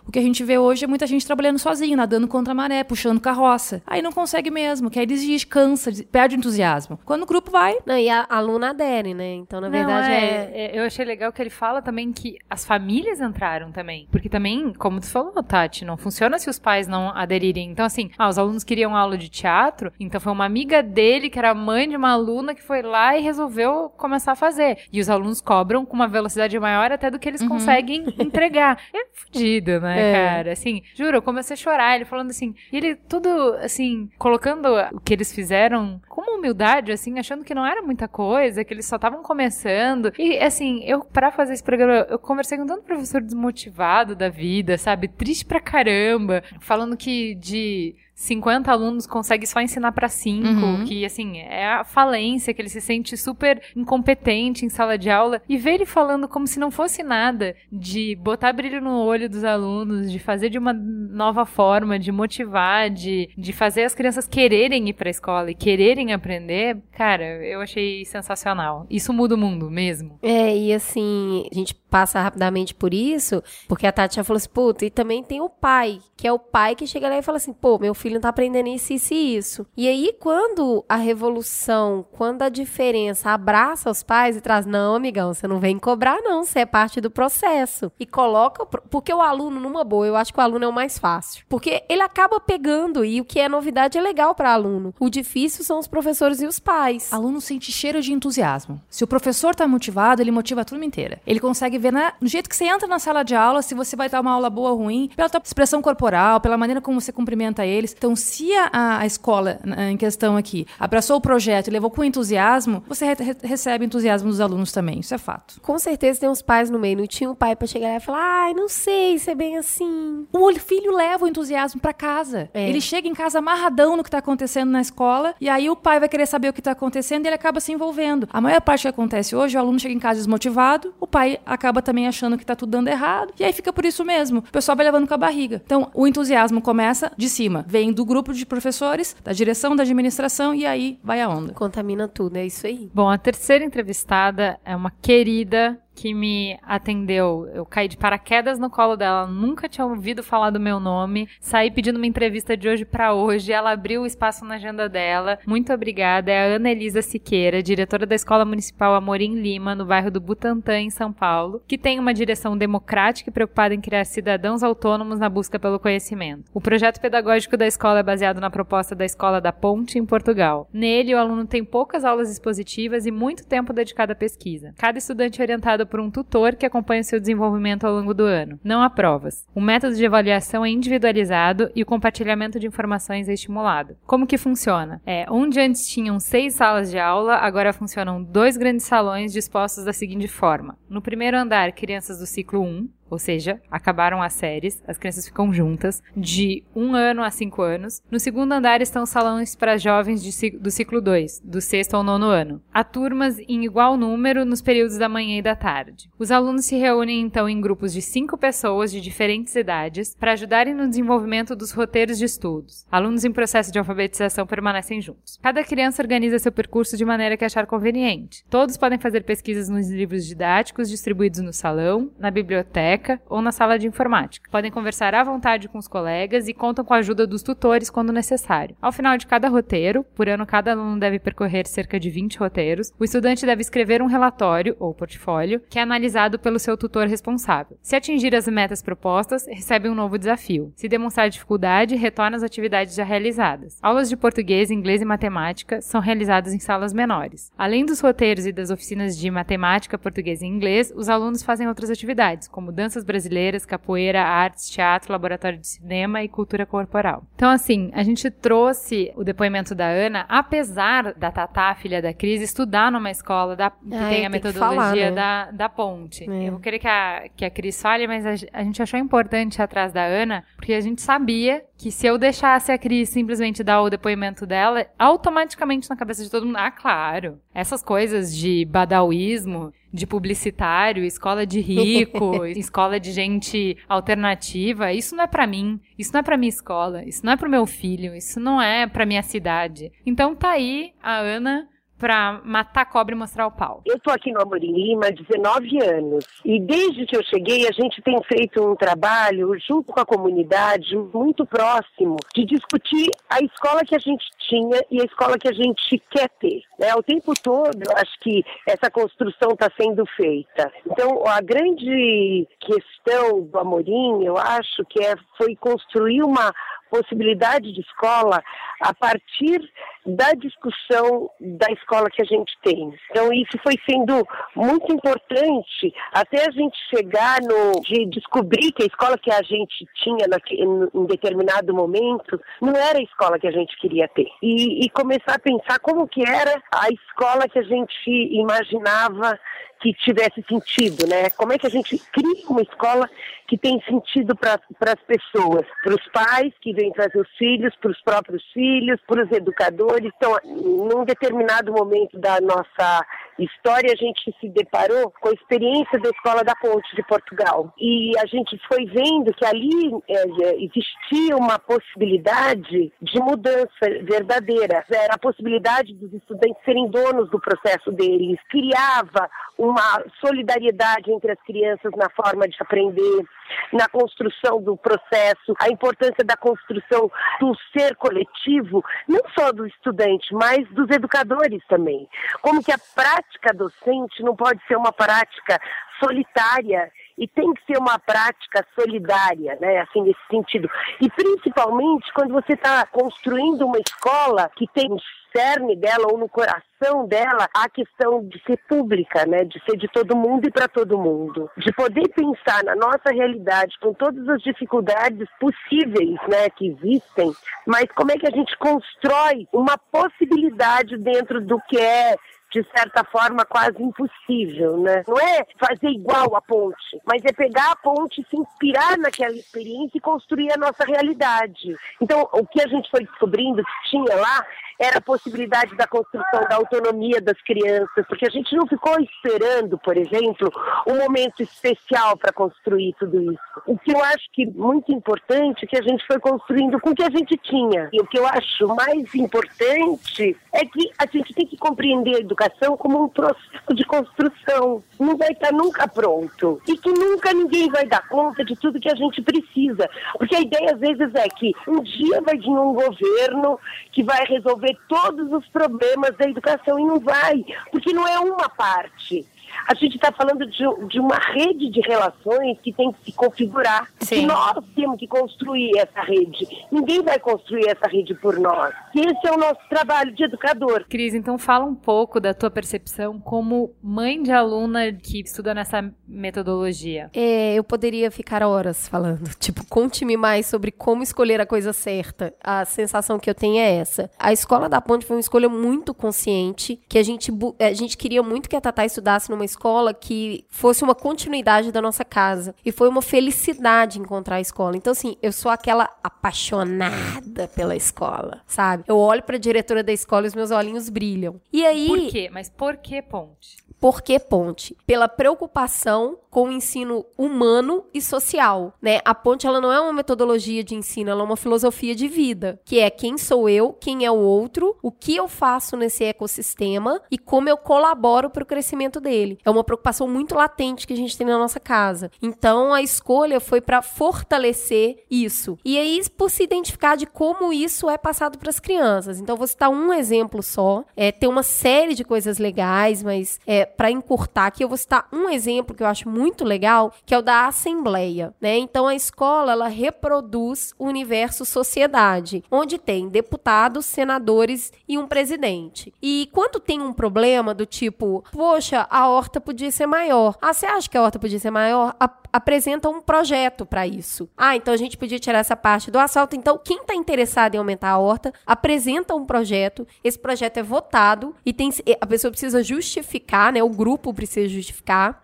O que a gente vê hoje é muita gente trabalhando sozinho, nadando contra a maré, puxando carroça. Aí não consegue mesmo, que aí desiste, cansa, perde o entusiasmo. Quando o grupo vai, Não, e a aluna adere, né? Então, na verdade, Não, é... é- Eu achei legal que ele fala também que as famílias entraram também. Porque também, como tu falou, Tati, não funciona se os pais não aderirem. Então, assim, ah, os alunos queriam aula de teatro, então foi uma amiga dele, que era mãe de uma aluna, que foi lá e resolveu começar a fazer. E os alunos cobram com uma velocidade maior até do que eles conseguem entregar. É fudido, né, É. cara? Assim, juro, eu comecei a chorar, ele falando assim, e ele tudo, assim, colocando o que eles fizeram com uma humildade, assim, achando que não era muita coisa, que eles só estavam começando. E, assim, eu, pra fazer esse programa, eu conversei com tanto professor desmotivado da vida, sabe? Triste pra caramba, falando que de 50 alunos consegue só ensinar pra 5, Uhum. que assim, é a falência, que ele se sente super incompetente em sala de aula e ver ele falando como se não fosse nada de botar brilho no olho dos alunos, de fazer de uma nova forma, de motivar, de, de fazer as crianças quererem ir pra escola e quererem aprender, cara, eu achei sensacional. Isso muda o mundo mesmo. É, e assim, a gente passa rapidamente por isso, porque a Tati já falou assim, puta, e também tem o pai, que é o pai que chega lá e fala assim, pô, meu filho não tá aprendendo isso, isso e isso. E aí, quando a revolução, quando a diferença abraça os pais e traz, não, amigão, você não vem cobrar, não, você é parte do processo. E coloca, porque o aluno, numa boa, eu acho que o aluno é o mais fácil. Porque ele acaba pegando, e o que é novidade é legal para aluno. O difícil são os professores e os pais. Aluno sente cheiro de entusiasmo. Se o professor tá motivado, ele motiva a turma inteira. Ele consegue ver na- no jeito que você entra na sala de aula se você vai dar uma aula boa ou ruim, pela tua expressão corporal, pela maneira como você cumprimenta eles. Então, se a, a- escola né, em questão aqui abraçou o projeto e levou com entusiasmo, você re- re- recebe entusiasmo dos alunos também. Isso é fato. Com certeza tem uns pais no meio. Não tinha um pai pra chegar lá e falar, ai, não sei se é bem assim. O filho leva o entusiasmo pra casa. É. Ele chega em casa amarradão no que tá acontecendo na escola, e aí o pai vai querer saber o que tá acontecendo e ele acaba se envolvendo. A maior parte que acontece hoje, o aluno chega em casa desmotivado, o pai acaba também achando que tá tudo dando errado, e aí fica por isso mesmo. O pessoal vai levando com a barriga. Então, o entusiasmo começa de cima, vem do grupo de professores, da direção, da administração, e aí vai a onda. Contamina tudo, é isso aí. Bom, a terceira entrevistada é uma querida que me atendeu. Eu caí de paraquedas no colo dela, nunca tinha ouvido falar do meu nome. Saí pedindo uma entrevista de hoje pra hoje. Ela abriu o espaço na agenda dela. Muito obrigada. É a Ana Elisa Siqueira, diretora da Escola Municipal Amorim Lima, no bairro do Butantã, em São Paulo, que tem uma direção democrática e preocupada em criar cidadãos autônomos na busca pelo conhecimento. O projeto pedagógico da escola é baseado na proposta da Escola da Ponte, em Portugal. Nele, o aluno tem poucas aulas expositivas e muito tempo dedicado à pesquisa. Cada estudante é orientado por um tutor que acompanha seu desenvolvimento ao longo do ano. Não há provas. O método de avaliação é individualizado e o compartilhamento de informações é estimulado. Como que funciona? É, onde antes tinham seis salas de aula, agora funcionam dois grandes salões dispostos da seguinte forma. No primeiro andar, crianças do ciclo 1, ou seja, acabaram as séries, as crianças ficam juntas, de um ano a cinco anos. No segundo andar estão salões para jovens de do ciclo 2, do sexto ao nono ano. Há turmas em igual número nos períodos da manhã e da tarde. Os alunos se reúnem então em grupos de cinco pessoas de diferentes idades para ajudarem no desenvolvimento dos roteiros de estudos. Alunos em processo de alfabetização permanecem juntos. Cada criança organiza seu percurso de maneira que achar conveniente. Todos podem fazer pesquisas nos livros didáticos distribuídos no salão, na biblioteca ou na sala de informática. Podem conversar à vontade com os colegas e contam com a ajuda dos tutores quando necessário. Ao final de cada roteiro, por ano cada aluno deve percorrer cerca de 20 roteiros, o estudante deve escrever um relatório ou portfólio que é analisado pelo seu tutor responsável. Se atingir as metas propostas, recebe um novo desafio. Se demonstrar dificuldade, retorna às atividades já realizadas. Aulas de português, inglês e matemática são realizadas em salas menores. Além dos roteiros e das oficinas de matemática, português e inglês, os alunos fazem outras atividades, como dança danças brasileiras, capoeira, artes, teatro, laboratório de cinema e cultura corporal. Então, assim, a gente trouxe o depoimento da Ana, apesar da Tatá, filha da Cris, estudar numa escola da, que Ah, tem a metodologia falar, né? da, da ponte. É. Eu vou querer que a, que a Cris fale, mas a, a gente achou importante ir atrás da Ana, porque a gente sabia que se eu deixasse a Cris simplesmente dar o depoimento dela, automaticamente na cabeça de todo mundo, ah, claro, essas coisas de badauísmo, de publicitário, escola de rico, escola de gente alternativa, isso não é pra mim, isso não é pra minha escola, isso não é pro meu filho, isso não é pra minha cidade. Então tá aí a Ana pra matar cobra e mostrar o pau. Eu estou aqui no Amorim Lima há 19 anos e desde que eu cheguei a gente tem feito um trabalho junto com a comunidade muito próximo de discutir a escola que a gente tinha e a escola que a gente quer ter. Né? O tempo todo eu acho que essa construção está sendo feita. Então a grande questão do Amorim eu acho que é, foi construir uma possibilidade de escola a partir da discussão da escola que a gente tem. Então isso foi sendo muito importante até a gente chegar no de descobrir que a escola que a gente tinha em determinado momento não era a escola que a gente queria ter e, e começar a pensar como que era a escola que a gente imaginava que tivesse sentido, né? Como é que a gente cria uma escola que tem sentido para as pessoas, para os pais que vêm trazer os filhos, para os próprios filhos, para os educadores. Então, num determinado momento da nossa história, a gente se deparou com a experiência da Escola da Ponte de Portugal. E a gente foi vendo que ali eh, existia uma possibilidade de mudança verdadeira. Era a possibilidade dos estudantes serem donos do processo deles. Criava uma solidariedade entre as crianças na forma de aprender, na construção do processo, a importância da construção do ser coletivo, não só do estudante, mas dos educadores também. Como que a prática docente não pode ser uma prática solitária e tem que ser uma prática solidária, né? Assim, nesse sentido. E principalmente quando você está construindo uma escola que tem no cerne dela ou no coração dela a questão de ser pública, né? De ser de todo mundo e para todo mundo. De poder pensar na nossa realidade com todas as dificuldades possíveis, né? Que existem, mas como é que a gente constrói uma possibilidade dentro do que é de certa forma, quase impossível, né? Não é fazer igual a ponte, mas é pegar a ponte, se inspirar naquela experiência e construir a nossa realidade. Então, o que a gente foi descobrindo que tinha lá era a possibilidade da construção da autonomia das crianças, porque a gente não ficou esperando, por exemplo, um momento especial para construir tudo isso. O que eu acho que muito importante é que a gente foi construindo com o que a gente tinha. E o que eu acho mais importante é que a gente tem que compreender a educação como um processo de construção. Não vai estar nunca pronto. E que nunca ninguém vai dar conta de tudo que a gente precisa. Porque a ideia, às vezes, é que um dia vai vir um governo que vai resolver todos os problemas da educação e não vai. Porque não é uma parte. A gente está falando de, de uma rede de relações que tem que se configurar. Sim. E nós temos que construir essa rede. Ninguém vai construir essa rede por nós. E esse é o nosso trabalho de educador. Cris, então fala um pouco da tua percepção como mãe de aluna que estuda nessa metodologia. É, eu poderia ficar horas falando. Tipo, conte-me mais sobre como escolher a coisa certa. A sensação que eu tenho é essa. A escola da Ponte foi uma escolha muito consciente, que a gente, a gente queria muito que a Tatá estudasse numa escola que fosse uma continuidade da nossa casa. E foi uma felicidade encontrar a escola. Então, assim, eu sou aquela apaixonada pela escola, sabe? Eu olho pra diretora da escola e os meus olhinhos brilham. E aí. Por quê? Mas por que ponte? Por que ponte? Pela preocupação com o ensino humano e social, né? A ponte ela não é uma metodologia de ensino, ela é uma filosofia de vida, que é quem sou eu, quem é o outro, o que eu faço nesse ecossistema e como eu colaboro para o crescimento dele. É uma preocupação muito latente que a gente tem na nossa casa. Então a escolha foi para fortalecer isso. E aí por se identificar de como isso é passado para as crianças. Então vou citar um exemplo só. É, tem uma série de coisas legais, mas é, para encurtar aqui eu vou citar um exemplo que eu acho muito muito legal, que é o da assembleia, né? Então a escola ela reproduz o universo sociedade, onde tem deputados, senadores e um presidente. E quando tem um problema do tipo, poxa, a horta podia ser maior. Ah, você acha que a horta podia ser maior? A apresenta um projeto para isso. Ah, então a gente podia tirar essa parte do assalto. Então, quem está interessado em aumentar a horta, apresenta um projeto. Esse projeto é votado e tem, a pessoa precisa justificar, né? O grupo precisa justificar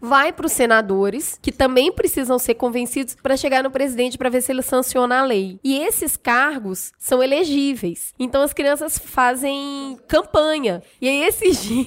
vai para os senadores, que também precisam ser convencidos para chegar no presidente para ver se ele sanciona a lei. E esses cargos são elegíveis. Então as crianças fazem campanha. E aí esses dias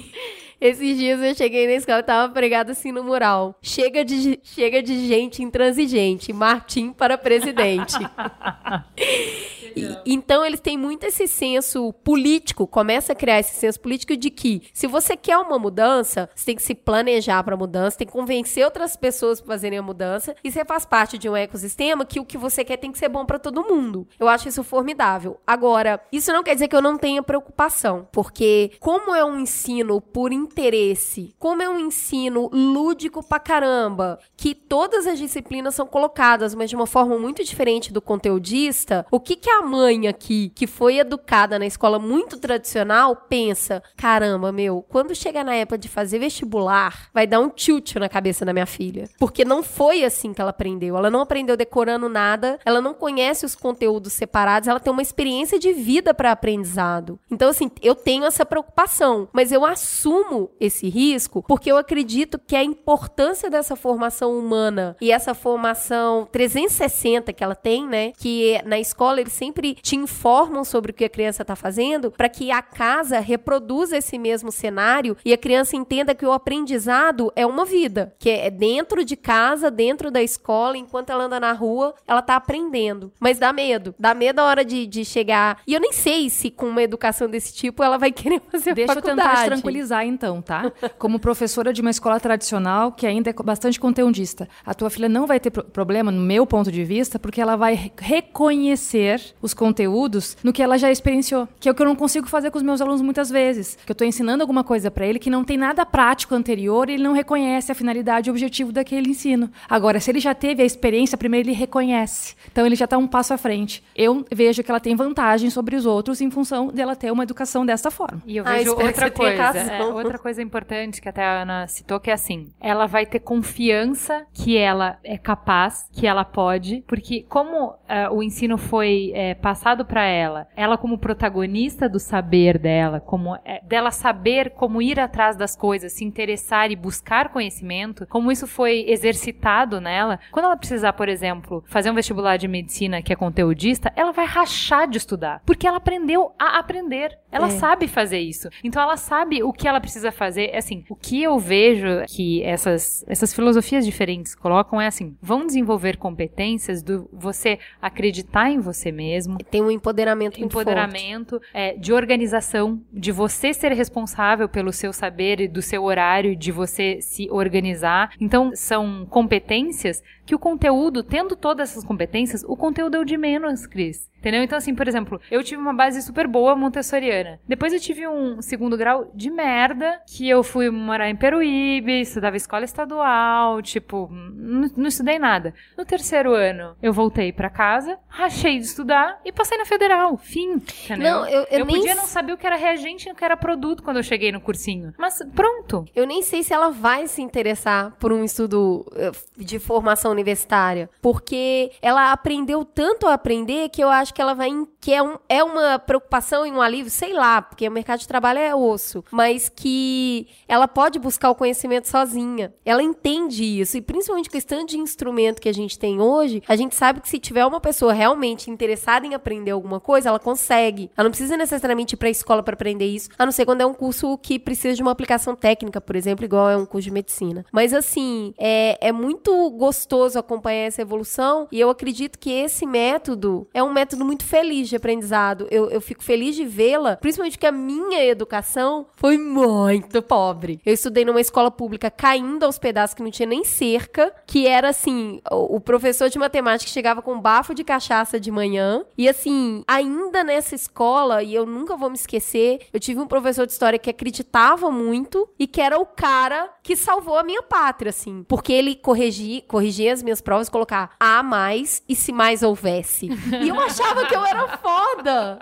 esses dias eu cheguei na escola e tava pregado assim no mural. Chega de, chega de gente intransigente. Martim para presidente. e, então eles têm muito esse senso político, começa a criar esse senso político de que se você quer uma mudança, você tem que se planejar para a mudança, tem que convencer outras pessoas para fazerem a mudança e você faz parte de um ecossistema que o que você quer tem que ser bom para todo mundo. Eu acho isso formidável. Agora, isso não quer dizer que eu não tenha preocupação, porque como é um ensino por interesse, como é um ensino lúdico pra caramba, que todas as disciplinas são colocadas, mas de uma forma muito diferente do conteudista, o que, que a mãe aqui, que foi educada na escola muito tradicional, pensa: caramba, meu, quando chegar na época de fazer vestibular, vai dar um tilt na cabeça da minha filha. Porque não foi assim que ela aprendeu. Ela não aprendeu decorando nada, ela não conhece os conteúdos separados, ela tem uma experiência de vida para aprendizado. Então, assim, eu tenho essa preocupação, mas eu assumo esse risco porque eu acredito que a importância dessa formação humana e essa formação 360 que ela tem, né? Que na escola eles sempre te informam sobre o que a criança está fazendo, para que a casa reproduza esse mesmo cenário e a criança entenda que o aprendizado é uma vida, que é dentro de casa, dentro da escola, enquanto ela anda na rua, ela tá aprendendo. Mas dá medo, dá medo a hora de, de chegar. E eu nem sei se com uma educação desse tipo ela vai querer fazer Deixa faculdade. eu tentar te tranquilizar então tá? Como professora de uma escola tradicional que ainda é bastante conteudista. A tua filha não vai ter pro problema, no meu ponto de vista, porque ela vai reconhecer os conteúdos no que ela já experienciou. Que é o que eu não consigo fazer com os meus alunos muitas vezes. Que eu estou ensinando alguma coisa para ele que não tem nada prático anterior e ele não reconhece a finalidade e o objetivo daquele ensino. Agora, se ele já teve a experiência, primeiro ele reconhece. Então ele já está um passo à frente. Eu vejo que ela tem vantagem sobre os outros em função dela ter uma educação dessa forma. E eu Ah, vejo que outra coisa. é, outra coisa importante que até a Ana citou, que é assim, ela vai ter confiança que ela é capaz, que ela pode, porque como é, o ensino foi é, passado para ela, ela como protagonista do saber dela, como é, dela saber como ir atrás das coisas, se interessar e buscar conhecimento, como isso foi exercitado nela, quando ela precisar, por exemplo, fazer um vestibular de medicina que é conteudista, ela vai rachar de estudar, porque ela aprendeu a aprender. Ela É. sabe fazer isso. Então ela sabe o que ela precisa fazer. Assim, o que eu vejo que essas, essas filosofias diferentes colocam é assim: vão desenvolver competências do você acreditar em você mesmo, Tem um empoderamento muito forte. empoderamento, é, de organização, de você ser responsável pelo seu saber e do seu horário, de você se organizar. Então, são competências que o conteúdo, tendo todas essas competências, o conteúdo é o de menos, Cris. Entendeu? Então, assim, por exemplo, eu tive uma base super boa montessoriana. Depois eu tive um segundo grau de merda, que eu fui morar em Peruíbe, estudava escola estadual, tipo, não, não estudei nada. No terceiro ano, eu voltei pra casa, rachei de estudar e passei na federal. Fim. Entendeu? Não, eu- eu nem podia não saber o que era reagente e o que era produto quando eu cheguei no cursinho. Mas pronto. Eu nem sei se ela vai se interessar por um estudo eh, de formação universitária, porque ela aprendeu tanto a aprender que eu acho que ela vai em- que é, um, é uma preocupação e um alívio, sei lá, porque o mercado de trabalho é osso, mas que ela pode buscar o conhecimento sozinha. Ela entende isso e principalmente com esse tanto de instrumento que a gente tem hoje, a gente sabe que se tiver uma pessoa realmente interessada em aprender alguma coisa, ela consegue. Ela não precisa necessariamente ir para a escola para aprender isso, a não ser quando é um curso que precisa de uma aplicação técnica, por exemplo, igual é um curso de medicina. Mas assim, é, é muito gostoso acompanhar essa evolução e eu acredito que esse método é um método muito feliz de aprendizado. Eu, eu fico feliz de vê-la, principalmente porque a minha educação foi muito pobre. Eu estudei numa escola pública caindo aos pedaços que não tinha nem cerca, que era assim, o professor de matemática chegava com um bafo de cachaça de manhã E assim, ainda nessa escola, e eu nunca vou me esquecer, eu tive um professor de história que acreditava muito e que era o cara que salvou a minha pátria, assim. Porque ele corrigia, corrigia as minhas provas, colocar A mais e se mais houvesse. E eu achava que eu era foda.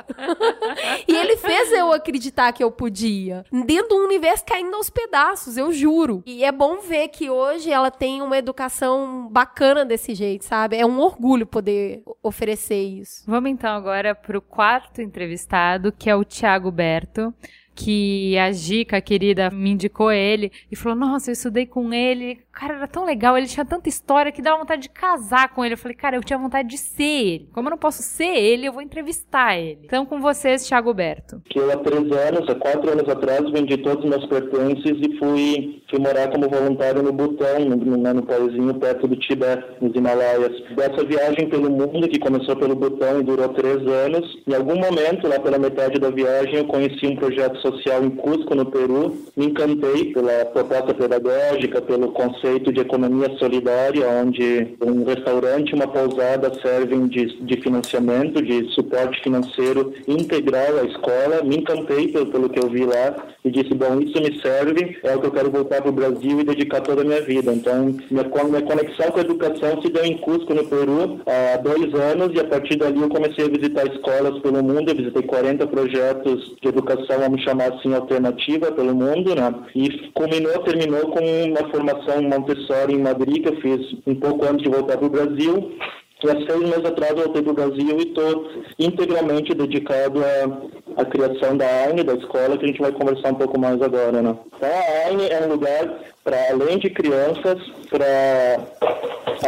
e ele fez eu acreditar que eu podia. Dentro de um universo caindo aos pedaços, eu juro. E é bom ver que hoje ela tem uma educação bacana desse jeito, sabe? É um orgulho poder oferecer isso. Vamos então agora pro quarto entrevistado, que é o Thiago Berto que a Gica, querida, me indicou ele e falou: Nossa, eu estudei com ele. Cara, era tão legal, ele tinha tanta história que dava vontade de casar com ele. Eu falei, cara, eu tinha vontade de ser ele. Como eu não posso ser ele, eu vou entrevistar ele. Então, com vocês, Thiago Berto. Que eu, há três anos, há quatro anos atrás, vendi todos os meus pertences e fui, fui morar como voluntário no Butão, no, no, no paísinho perto do Tibete, nos Himalaias. Dessa viagem pelo mundo, que começou pelo Butão e durou três anos, em algum momento, lá pela metade da viagem, eu conheci um projeto social em Cusco, no Peru. Me encantei pela proposta pedagógica, pelo conceito de economia solidária, onde um restaurante e uma pousada servem de, de financiamento, de suporte financeiro integral à escola. Me encantei pelo, pelo que eu vi lá e disse, bom, isso me serve, é o que eu quero voltar para o Brasil e dedicar toda a minha vida. Então, minha, minha conexão com a educação se deu em Cusco, no Peru, há dois anos, e a partir dali eu comecei a visitar escolas pelo mundo, eu visitei 40 projetos de educação, vamos chamar assim, alternativa pelo mundo, né? E culminou, terminou com uma formação Montessori em Madrid, que eu fiz um pouco antes de voltar para o Brasil, e há seis meses atrás eu voltei para o Brasil e estou integralmente dedicado à, à criação da AINE, da escola, que a gente vai conversar um pouco mais agora. Né? Então, a AINE é um lugar para, além de crianças, para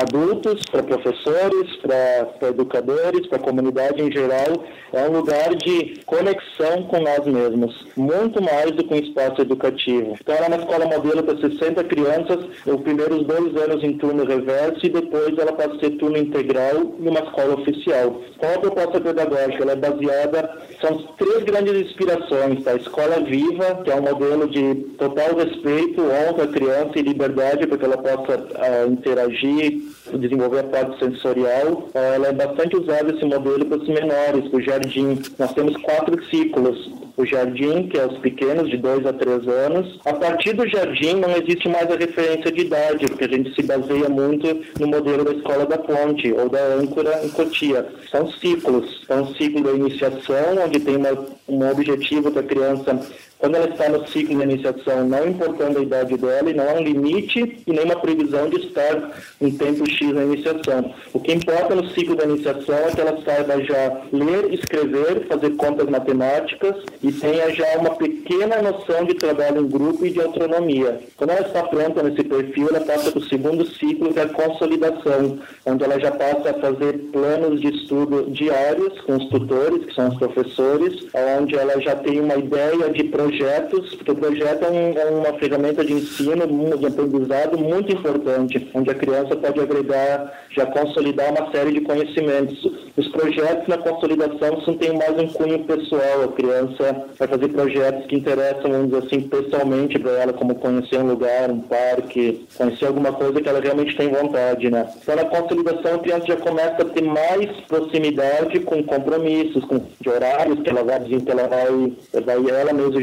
adultos, para professores, para educadores, para a comunidade em geral. É um lugar de conexão com nós mesmos, muito mais do que um espaço educativo. Então, ela é uma escola modelo para 60 crianças, os primeiros dois anos em turno reverso e depois ela passa a ser turno integral e uma escola oficial. Qual a proposta pedagógica? Ela é baseada, são três grandes inspirações, tá? A escola viva, que é um modelo de total respeito, honra à criança e liberdade para que ela possa uh, interagir, desenvolver a parte sensorial. Uh, ela é bastante usada esse modelo para os menores, para o jardim. Nós temos quatro ciclos o jardim, que é os pequenos, de 2 a 3 anos. A partir do jardim não existe mais a referência de idade, porque a gente se baseia muito no modelo da Escola da Ponte ou da âncora em Cotia. São ciclos. É um ciclo da iniciação, onde tem uma, um objetivo da criança quando ela está no ciclo de iniciação, não importando a idade dela, e não há um limite e nem uma previsão de estar um tempo X na iniciação. O que importa no ciclo da iniciação é que ela saiba já ler, escrever, fazer contas matemáticas e tenha já uma pequena noção de trabalho em grupo e de autonomia. Quando ela está pronta nesse perfil, ela passa para o segundo ciclo, que é a consolidação, onde ela já passa a fazer planos de estudo diários com os tutores, que são os professores, onde ela já tem uma ideia de projeto projetos, porque o projeto é, um, é, uma ferramenta de ensino, de aprendizado muito importante, onde a criança pode agregar, já consolidar uma série de conhecimentos. Os projetos na consolidação são, têm mais um cunho pessoal, a criança vai fazer projetos que interessam, vamos dizer assim, pessoalmente para ela, como conhecer um lugar, um parque, conhecer alguma coisa que ela realmente tem vontade, né? Então, na consolidação, a criança já começa a ter mais proximidade com compromissos, com de horários que ela vai, que ela vai, vai ela mesma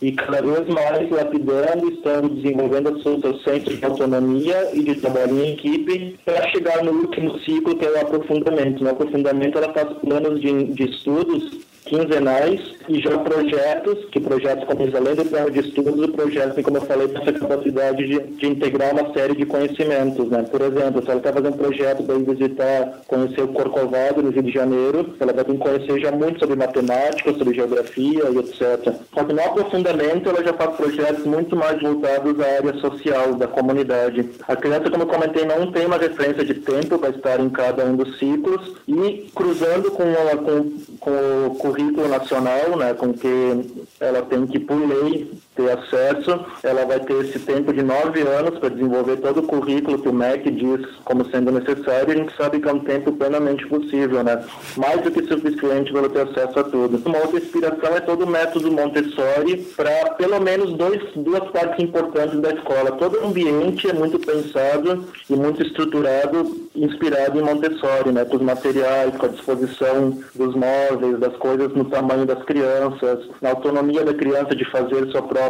e cada vez mais lapidando, estando desenvolvendo o seu centro de autonomia e de trabalho em equipe para chegar no último ciclo que é o aprofundamento. No aprofundamento ela faz planos de, de estudos quinzenais e já projetos, que projetos como além do plano de estudos, o projeto, como eu falei, essa capacidade de, de, integrar uma série de conhecimentos, né? Por exemplo, se ela está fazendo um projeto para visitar, conhecer o Corcovado no Rio de Janeiro, ela vai conhecer já muito sobre matemática, sobre geografia e etc. Só que no aprofundamento ela já faz projetos muito mais voltados à área social, da comunidade. A criança, como eu comentei, não tem uma referência de tempo para estar em cada um dos ciclos e cruzando com, com, com o currículo nacional, né, com que ela tem que, por lei, ter acesso, ela vai ter esse tempo de nove anos para desenvolver todo o currículo que o MEC diz como sendo necessário a gente sabe que é um tempo plenamente possível, né? Mais do que suficiente para ter acesso a tudo. Uma outra inspiração é todo o método Montessori para pelo menos dois, duas partes importantes da escola. Todo o ambiente é muito pensado e muito estruturado, inspirado em Montessori, né? Com os materiais, com a disposição dos móveis, das coisas no tamanho das crianças, na autonomia da criança de fazer sua própria,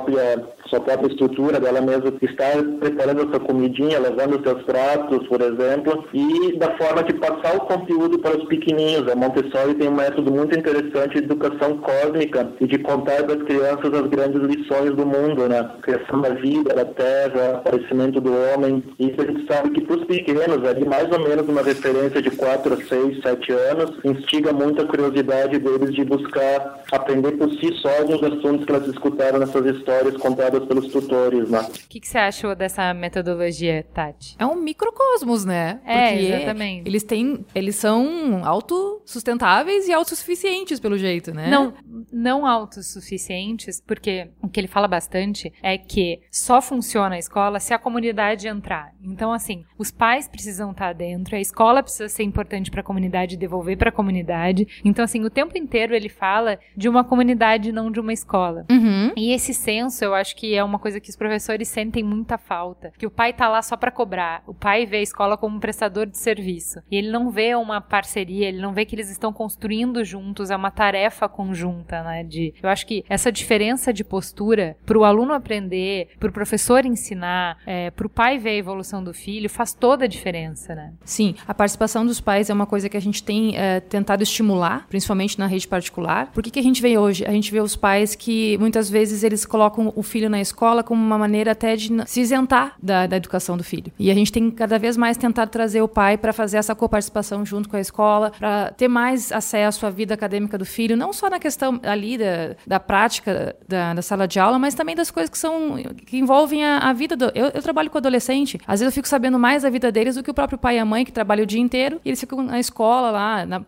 sua própria estrutura, dela mesma estar preparando a sua comidinha, levando os seus pratos, por exemplo, e da forma de passar o conteúdo para os pequenininhos. A Montessori tem um método muito interessante de educação cósmica e de contar para as crianças as grandes lições do mundo, né? Criação da vida, da terra, aparecimento do homem. E a gente sabe que para os pequenos, é de mais ou menos uma referência de 4 a 6, 7 anos, instiga muito a curiosidade deles de buscar aprender por si só alguns assuntos que elas escutaram nessas histórias contadas pelos tutores, né? O que, que você achou dessa metodologia, Tati? É um microcosmos, né? É, Porque exatamente. Eles têm, eles são autossustentáveis e autossuficientes pelo jeito, né? Não, não autossuficientes, porque o que ele fala bastante é que só funciona a escola se a comunidade entrar. Então, assim, os pais precisam estar dentro, a escola precisa ser importante para a comunidade, devolver para a comunidade. Então, assim, o tempo inteiro ele fala de uma comunidade, não de uma escola. Uhum. E esse senso, eu acho que é uma coisa que os professores sentem muita falta. Que o pai tá lá só para cobrar. O pai vê a escola como um prestador de serviço. E ele não vê uma parceria, ele não vê que eles estão construindo juntos, é uma tarefa conjunta, né? De, eu acho que essa diferença de postura para o aluno aprender, para o professor ensinar, é, para o pai ver a evolução do filho, faz toda a diferença, né? Sim, a participação dos pais é uma coisa que a gente tem é, tentado estimular, principalmente na rede particular. Por que, que a gente vê hoje? A gente vê os pais que muitas vezes eles colocam o filho na escola como uma maneira até de se isentar da, da educação do filho. E a gente tem cada vez mais tentado trazer o pai para fazer essa coparticipação junto com a escola, para ter mais acesso à vida acadêmica do filho, não só na questão ali da, da prática da, da sala de aula, mas também das coisas que são que envolvem a, a vida do. Eu, eu trabalho com adolescente, às vezes eu fico sabendo mais da vida deles do que o próprio pai e a mãe que trabalham o dia inteiro e eles ficam na escola lá, na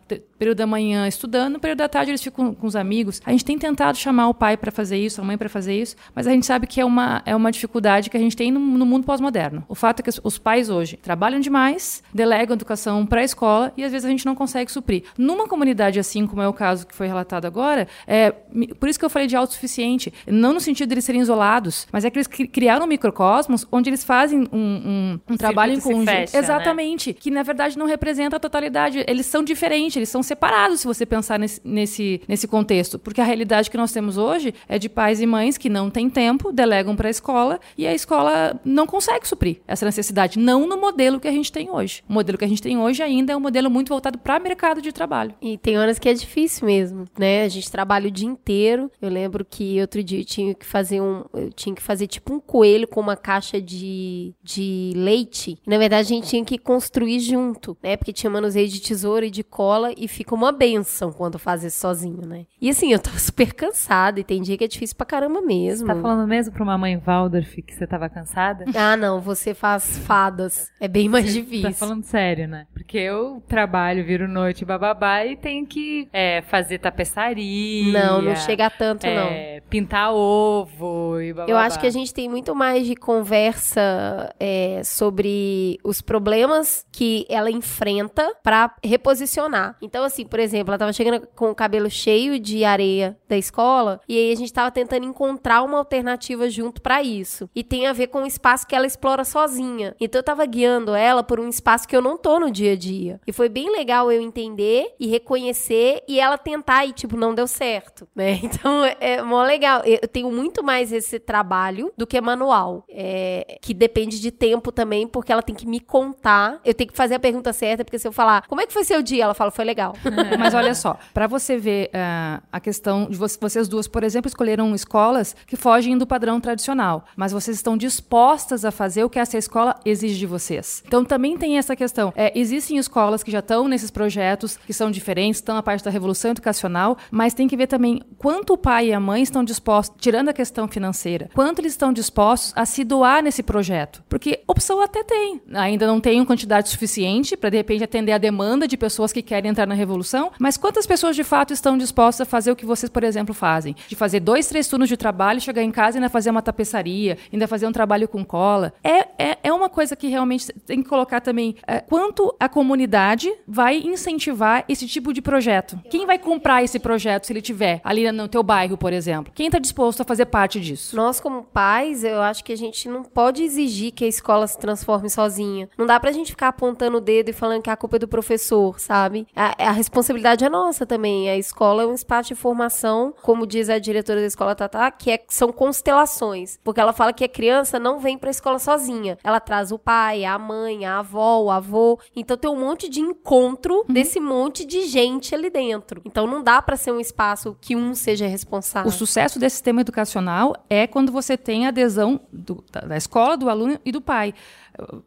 período da manhã estudando, no período da tarde eles ficam com os amigos. A gente tem tentado chamar o pai para fazer isso, a mãe para fazer isso, mas a gente sabe que é uma, é uma dificuldade que a gente tem no, no mundo pós-moderno. O fato é que os, pais hoje trabalham demais, delegam educação para a escola e às vezes a gente não consegue suprir. Numa comunidade assim, como é o caso que foi relatado agora, é, por isso que eu falei de autossuficiente, não no sentido de eles serem isolados, mas é que eles cri- criaram um microcosmos onde eles fazem um, um, um trabalho em conjunto. fecha, né? Exatamente. Que na verdade não representa a totalidade. Eles são diferentes, eles são separados se você pensar nesse, nesse, nesse contexto. Porque a realidade que nós temos hoje é de pais e mães que não têm tempo, delegam para a escola e a escola não consegue suprir essa necessidade. Não no modelo que a gente tem hoje. O modelo que a gente tem hoje ainda é um modelo muito voltado para mercado de trabalho. E tem horas que é difícil mesmo, né? A gente trabalha o dia inteiro. Eu lembro que outro dia eu tinha que fazer um. Eu tinha que fazer tipo um coelho com uma caixa de, de leite. Na verdade, a gente tinha que construir junto, né? Porque tinha manuseio de tesoura e de cola e fica uma benção quando faz isso sozinho, né? E assim, eu tava super cansada e tem dia que é difícil pra caramba mesmo. Tá falando mesmo pra uma mãe Waldorf que você tava cansada? Ah, não, você faz fadas. É bem mais difícil. Tá falando sério, né? Porque eu trabalho, viro noite bababá e tenho que é, fazer tapeçaria. Não, não chega tanto, não. é, Pintar ovo e bababá. Eu acho que a gente tem muito mais de conversa é, sobre os problemas que ela enfrenta pra reposicionar. Então, assim, por exemplo, ela tava chegando com o cabelo cheio de areia da escola e aí a gente tava tentando encontrar uma alternativa junto pra isso. E tem a ver com o espaço que ela explora sozinha. Então eu tava guiando ela por um espaço que eu não tô no dia a dia. E foi bem legal eu entender e reconhecer e ela tentar e tipo não deu certo, né? Então é, é mó legal. Eu tenho muito mais esse trabalho do que manual, é, que depende de tempo também, porque ela tem que me contar. Eu tenho que fazer a pergunta certa, porque se eu falar, como é que foi seu dia? Ela fala, foi legal. Mas olha só, para você ver ah, a questão de vo- vocês duas, por exemplo, escolheram escolas que fogem do padrão tradicional, mas vocês estão dispostas a fazer o que essa escola exige de vocês. Então também tem essa questão. É, existem escolas que já estão nesses projetos, que são diferentes, estão na parte da revolução educacional, mas tem que ver também quanto o pai e a mãe estão dispostos, tirando a questão financeira, quanto eles estão dispostos a se doar nesse projeto. Porque opção até tem. Ainda não tem uma quantidade suficiente para, de repente, atender a demanda de pessoas que querem entrar na revolução, mas quantas pessoas de fato estão dispostas a fazer o que vocês, por exemplo, fazem? De fazer dois, três turnos de trabalho, chegar em casa e ainda fazer uma tapeçaria, ainda fazer um trabalho com cola. É, é, é uma coisa que realmente tem que colocar também é, quanto a comunidade vai incentivar esse tipo de projeto. Quem vai comprar esse projeto se ele tiver ali no teu bairro, por exemplo? Quem está disposto a fazer parte disso? Nós, como pais, eu acho que a gente não pode exigir que a escola se transforme sozinha. Não dá pra gente ficar apontando o dedo e falando que a culpa é do professor, sabe? A, a responsabilidade é nossa também. A escola é um espaço de formação, como diz a diretora da escola Tatá, que é, são constelações. Porque ela fala que a criança não vem pra escola sozinha. Ela traz o pai, a mãe, a avó, o avô. Então tem um monte de encontro Uhum. desse monte de gente ali dentro. Então não dá pra ser um espaço que um seja responsável. O sucesso desse sistema educacional é quando você tem a adesão do- da, da escola, do aluno e do pai.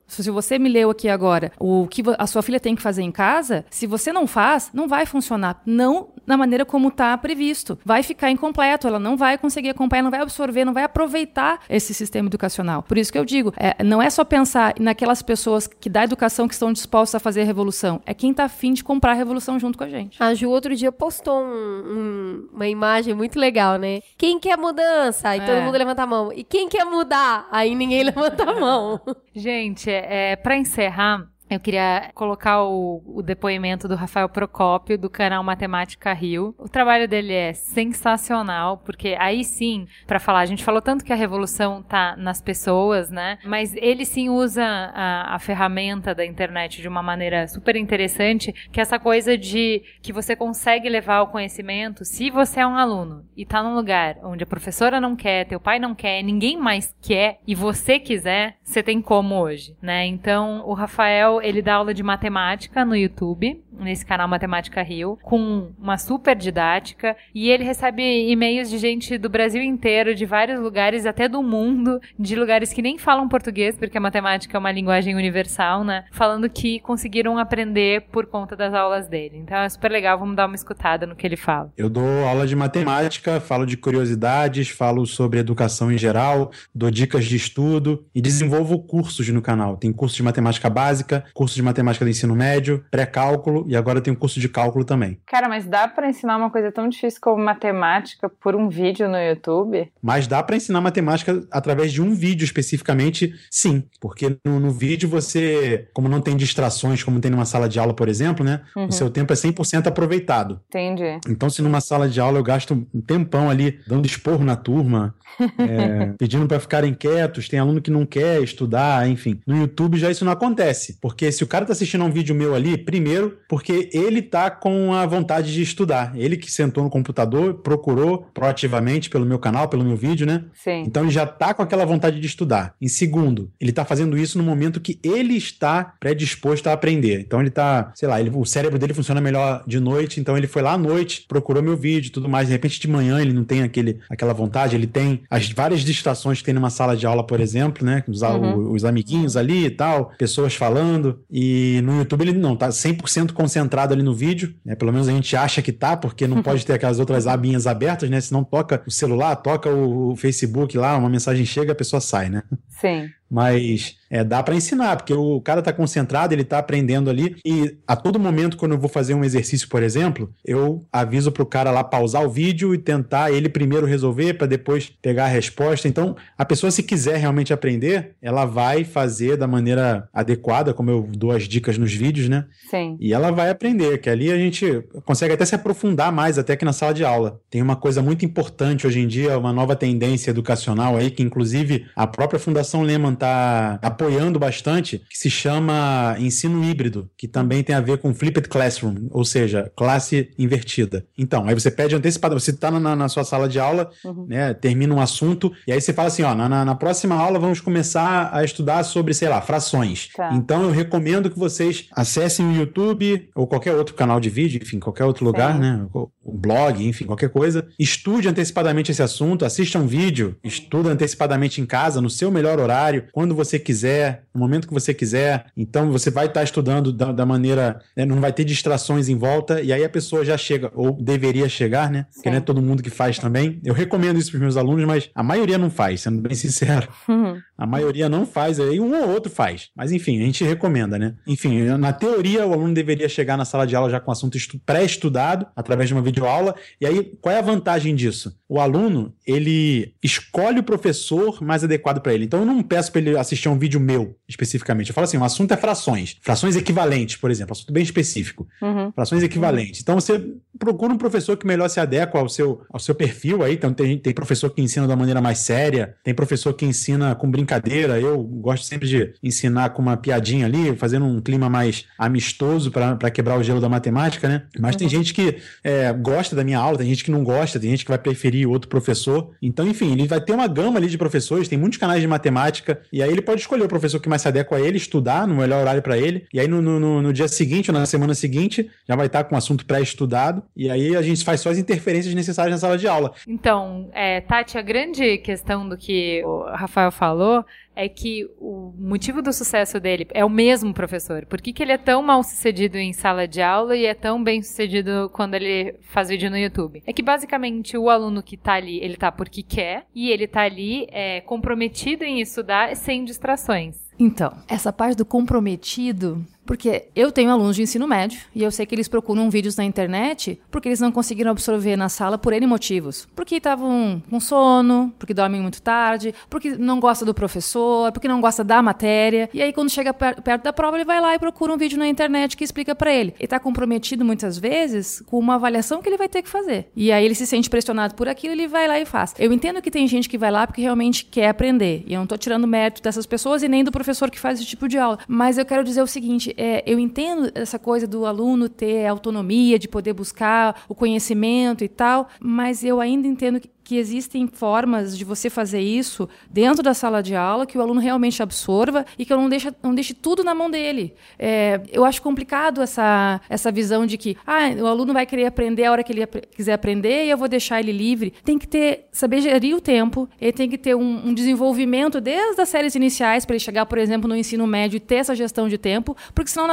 Se você me leu aqui agora o que a sua filha tem que fazer em casa, se você não faz, não vai funcionar. Não na maneira como está previsto. Vai ficar incompleto, ela não vai conseguir acompanhar, não vai absorver, não vai aproveitar esse sistema educacional. Por isso que eu digo, é, não é só pensar naquelas pessoas que da educação que estão dispostas a fazer a revolução, é quem está afim de comprar a revolução junto com a gente. A Ju outro dia postou um- um- uma imagem muito legal, né? Quem quer mudança? Aí todo É. mundo levanta a mão. E quem quer mudar? Aí ninguém levanta a mão. Gente, é, para encerrar, eu queria colocar o, o depoimento do Rafael Procópio, do canal Matemática Rio. O trabalho dele é sensacional, porque aí sim, para falar, a gente falou tanto que a revolução tá nas pessoas, né? Mas ele sim usa a, a ferramenta da internet de uma maneira super interessante, que é essa coisa de que você consegue levar o conhecimento se você é um aluno e tá num lugar onde a professora não quer, teu pai não quer, ninguém mais quer e você quiser, você tem como hoje, né? Então, o Rafael, ele dá aula de matemática no YouTube, nesse canal Matemática Rio, com uma super didática, e ele recebe e-mails de gente do Brasil inteiro, de vários lugares, até do mundo, de lugares que nem falam português, porque a matemática é uma linguagem universal, né? Falando que conseguiram aprender por conta das aulas dele. Então é super legal, vamos dar uma escutada no que ele fala. Eu dou aula de matemática, falo de curiosidades, falo sobre educação em geral, dou dicas de estudo e desenvolvo cursos no canal. Tem curso de matemática básica, curso de matemática do ensino médio, pré-cálculo e agora tem um curso de cálculo também. Cara, mas dá pra ensinar uma coisa tão difícil como matemática por um vídeo no YouTube? Mas dá para ensinar matemática através de um vídeo especificamente, sim. Porque no, no vídeo você, como não tem distrações, como tem numa sala de aula, por exemplo, né? Uhum. O seu tempo é 100% aproveitado. Entendi. Então, se numa sala de aula eu gasto um tempão ali dando esporro na turma, é, pedindo para ficarem quietos, tem aluno que não quer estudar, enfim. No YouTube já isso não acontece. Porque se o cara tá assistindo a um vídeo meu ali, primeiro, porque ele tá com a vontade de estudar. Ele que sentou no computador, procurou proativamente pelo meu canal, pelo meu vídeo, né? Sim. Então ele já tá com aquela vontade de estudar. Em segundo, ele tá fazendo isso no momento que ele está predisposto a aprender. Então ele tá, sei lá, ele- o cérebro dele funciona melhor de noite, então ele foi lá à noite, procurou meu vídeo e tudo mais. De repente de manhã ele não tem aquele, aquela vontade, ele tem as várias distrações que tem numa sala de aula, por exemplo, né? Os, Uhum. os amiguinhos ali e tal, pessoas falando. E no YouTube ele não, tá 100% concentrado ali no vídeo, né? Pelo menos a gente acha que tá, porque não pode ter aquelas outras abinhas abertas, né? Senão toca o celular, toca o, o Facebook lá, uma mensagem chega, a pessoa sai, né? Sim. Mas é, dá para ensinar, porque o cara tá concentrado, ele tá aprendendo ali. E a todo momento, quando eu vou fazer um exercício, por exemplo, eu aviso pro cara lá pausar o vídeo e tentar ele primeiro resolver para depois pegar a resposta. Então, a pessoa, se quiser realmente aprender, ela vai fazer da maneira adequada, como eu dou as dicas nos vídeos, né? Sim. E ela vai aprender, que ali a gente consegue até se aprofundar mais, até que na sala de aula. Tem uma coisa muito importante hoje em dia, uma nova tendência educacional aí, que inclusive a própria Fundação Lehman está apoiando bastante, que se chama ensino híbrido, que também tem a ver com flipped classroom, ou seja, classe invertida. Então, aí você pede antecipado, você está na, na sua sala de aula, Uhum. né, termina um assunto, e aí você fala assim, ó, na, na- próxima aula vamos começar a estudar sobre, sei lá, frações. Tá. Então eu recomendo que vocês acessem o YouTube ou qualquer outro canal de vídeo, enfim, qualquer outro lugar, Sim. né? O blog, enfim, qualquer coisa. Estude antecipadamente esse assunto, assista um vídeo, estuda antecipadamente em casa, no seu melhor horário, quando você quiser, no momento que você quiser. Então você vai estar estudando da, da maneira, né, não vai ter distrações em volta, e aí a pessoa já chega, ou deveria chegar, né? Porque não é todo mundo que faz também. Eu recomendo isso para os meus alunos, mas a maioria não faz, sendo bem sincero. Uhum. A maioria não faz, aí um ou outro faz. Mas enfim, a gente recomenda, né? Enfim, na teoria, o aluno deveria chegar na sala de aula já com assunto estu- pré-estudado, através de uma videoaula. E aí, qual é a vantagem disso? O aluno, ele escolhe o professor mais adequado para ele. Então, eu não peço para ele assistir um vídeo meu, especificamente. Eu falo assim, o assunto é frações. Frações equivalentes, por exemplo. Assunto bem específico. Uhum. Frações equivalentes. Então você procura um professor que melhor se adequa ao seu, ao seu perfil aí. Então tem, tem professor que ensina uma maneira mais séria, tem professor que ensina com brincadeira. Eu gosto sempre de ensinar com uma piadinha ali, fazendo um clima mais amistoso para quebrar o gelo da matemática, né? Mas tem gente que é, gosta da minha aula, tem gente que não gosta, tem gente que vai preferir outro professor. Então, enfim, ele vai ter uma gama ali de professores, tem muitos canais de matemática, e aí ele pode escolher o professor que mais se adequa a ele, estudar no melhor horário para ele, e aí no, no- no dia seguinte ou na semana seguinte já vai estar com o assunto pré-estudado, e aí a gente faz só as interferências necessárias na sala de aula. Então, é, Tati, a grande questão do que o Rafael falou é que o motivo do sucesso dele é o mesmo professor. Por que, que ele é tão mal sucedido em sala de aula e é tão bem sucedido quando ele faz vídeo no YouTube? É que basicamente o aluno que tá ali, ele tá porque quer e ele tá ali é, comprometido em estudar sem distrações. Então, essa parte do comprometido, porque eu tenho alunos de ensino médio e eu sei que eles procuram vídeos na internet porque eles não conseguiram absorver na sala por N motivos. Porque estavam com sono, porque dormem muito tarde, porque não gosta do professor, porque não gosta da matéria. E aí, quando chega per- perto da prova, ele vai lá e procura um vídeo na internet que explica pra ele. Ele tá comprometido muitas vezes com uma avaliação que ele vai ter que fazer. E aí ele se sente pressionado por aquilo, ele vai lá e faz. Eu entendo que tem gente que vai lá porque realmente quer aprender. E eu não tô tirando mérito dessas pessoas e nem do professor que faz esse tipo de aula. Mas eu quero dizer o seguinte: é, eu entendo essa coisa do aluno ter autonomia, de poder buscar o conhecimento e tal, mas eu ainda entendo que que existem formas de você fazer isso dentro da sala de aula que o aluno realmente absorva e que eu não deixe, não deixe tudo na mão dele. É, eu acho complicado essa, essa visão de que ah, o aluno vai querer aprender a hora que ele apre- quiser aprender e eu vou deixar ele livre. Tem que ter, saber gerir o tempo, ele tem que ter um, um desenvolvimento desde as séries iniciais para ele chegar, por exemplo, no ensino médio e ter essa gestão de tempo, porque senão